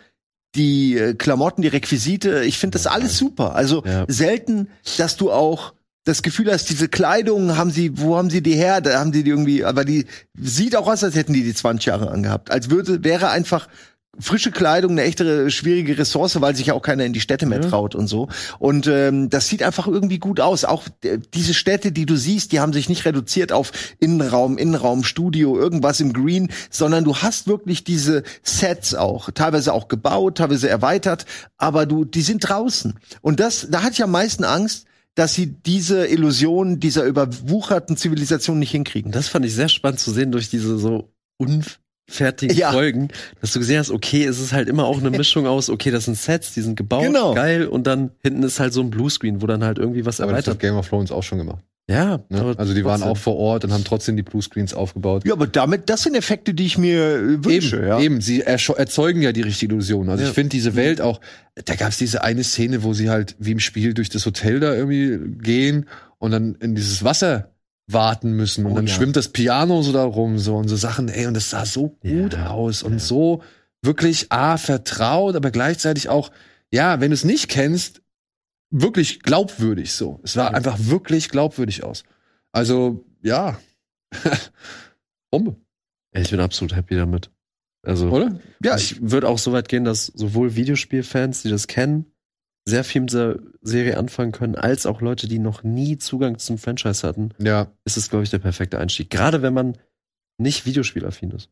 die äh, Klamotten, die Requisite, ich finde das alles super. Also Ja. selten, dass du auch das Gefühl hast, diese Kleidung haben sie, wo haben sie die her? Da haben sie die irgendwie, aber die sieht auch aus, als hätten die die 20 Jahre angehabt. Als würde, wäre einfach frische Kleidung eine echte schwierige Ressource, weil sich ja auch keiner in die Städte mehr traut und so. Und ähm, das sieht einfach irgendwie gut aus. Auch äh, diese Städte, die du siehst, die haben sich nicht reduziert auf Innenraum, Innenraum, Studio, irgendwas im Green, sondern du hast wirklich diese Sets auch, teilweise auch gebaut, teilweise erweitert, aber du, die sind draußen. Und das, da hatte ich am meisten Angst, dass sie diese Illusion dieser überwucherten Zivilisation nicht hinkriegen. Das fand ich sehr spannend zu sehen durch diese so unfertigen Ja. Folgen, dass du gesehen hast, okay, es ist halt immer auch eine (laughs) Mischung aus, okay, das sind Sets, die sind gebaut, Genau. geil, und dann hinten ist halt so ein Bluescreen, wo dann halt irgendwie was Aber das hat erweitert. Game of Thrones auch schon gemacht. Ja, Ne? Also die waren trotzdem. auch vor Ort und haben trotzdem die Bluescreens aufgebaut. Ja, aber damit, das sind Effekte, die ich mir äh, wünsche. Eben, ja. eben, sie erzeugen ja die richtige Illusion. Also Ja. ich finde diese Welt auch, da gab es diese eine Szene, wo sie halt wie im Spiel durch das Hotel da irgendwie gehen und dann in dieses Wasser warten müssen und Oh dann ja. schwimmt das Piano so da rum so und so Sachen, ey, und das sah so gut Ja, aus und so wirklich A, vertraut, aber gleichzeitig auch, ja, wenn du es nicht kennst, wirklich glaubwürdig so. Es sah einfach wirklich glaubwürdig aus. Also, ja. (laughs) Bombe, ich bin absolut happy damit. Also, oder? Ja, ich würde auch so weit gehen, dass sowohl Videospielfans, die das kennen, sehr viel mit der Serie anfangen können, als auch Leute, die noch nie Zugang zum Franchise hatten, Ja, ist es, glaube ich, der perfekte Einstieg. Gerade wenn man nicht Videospielaffin ist.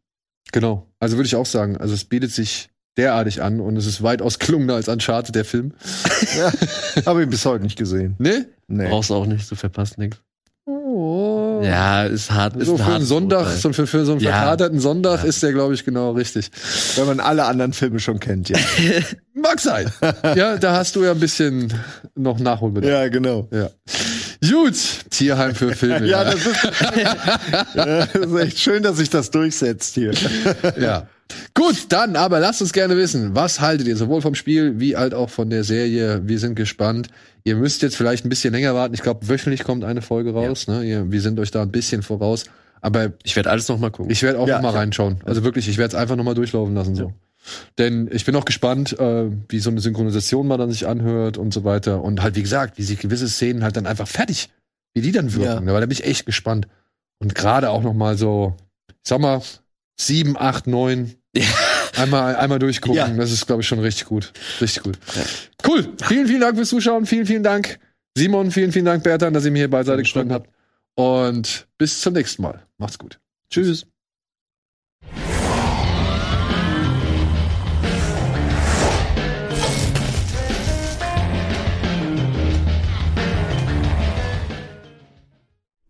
Genau. Also würde ich auch sagen. Also es bietet sich derartig an und es ist weitaus (laughs) gelungener als Uncharted, der Film. (laughs) ja. (laughs) Habe ich bis heute nicht gesehen. Ne? Nee. Brauchst du auch nicht, du verpasst nichts. Ja, ist hart. Ist So ein für einen Sonntag, so für, für so einen Ja. verkaterten Sonntag Ja. ist der, glaube ich, genau richtig. Wenn man alle anderen Filme schon kennt, ja. (laughs) Mag sein. ja, da hast du ja ein bisschen noch Nachholbedarf. ja, genau. Ja. Gut, Tierheim für Filme. Ja, das ist, (laughs) ja, das ist echt schön, dass sich das durchsetzt hier. ja. Gut, dann aber lasst uns gerne wissen, was haltet ihr sowohl vom Spiel wie halt auch von der Serie? Wir sind gespannt. Ihr müsst jetzt vielleicht ein bisschen länger warten. Ich glaube, wöchentlich kommt eine Folge raus. Ne? Ihr, wir sind euch da ein bisschen voraus. Aber Ich werde alles noch mal gucken. ich werde auch Ja, noch mal ja. reinschauen. Also wirklich, ich werde es einfach noch mal durchlaufen lassen. so. Denn ich bin auch gespannt, äh, wie so eine Synchronisation mal dann sich anhört und so weiter. Und halt, wie gesagt, wie sich gewisse Szenen halt dann einfach fertig wie die dann wirken. Ja. Aber da bin ich echt gespannt. Und gerade auch noch mal so, ich sag mal, sieben, acht, neun. Einmal, einmal durchgucken. Ja. Das ist, glaube ich, schon richtig gut. Richtig gut. Cool. Vielen, vielen Dank fürs Zuschauen. Vielen, vielen Dank, Simon. Vielen, vielen Dank, Bertan, dass ihr mir hier beiseite gestanden habt. Und bis zum nächsten Mal. Macht's gut. Tschüss.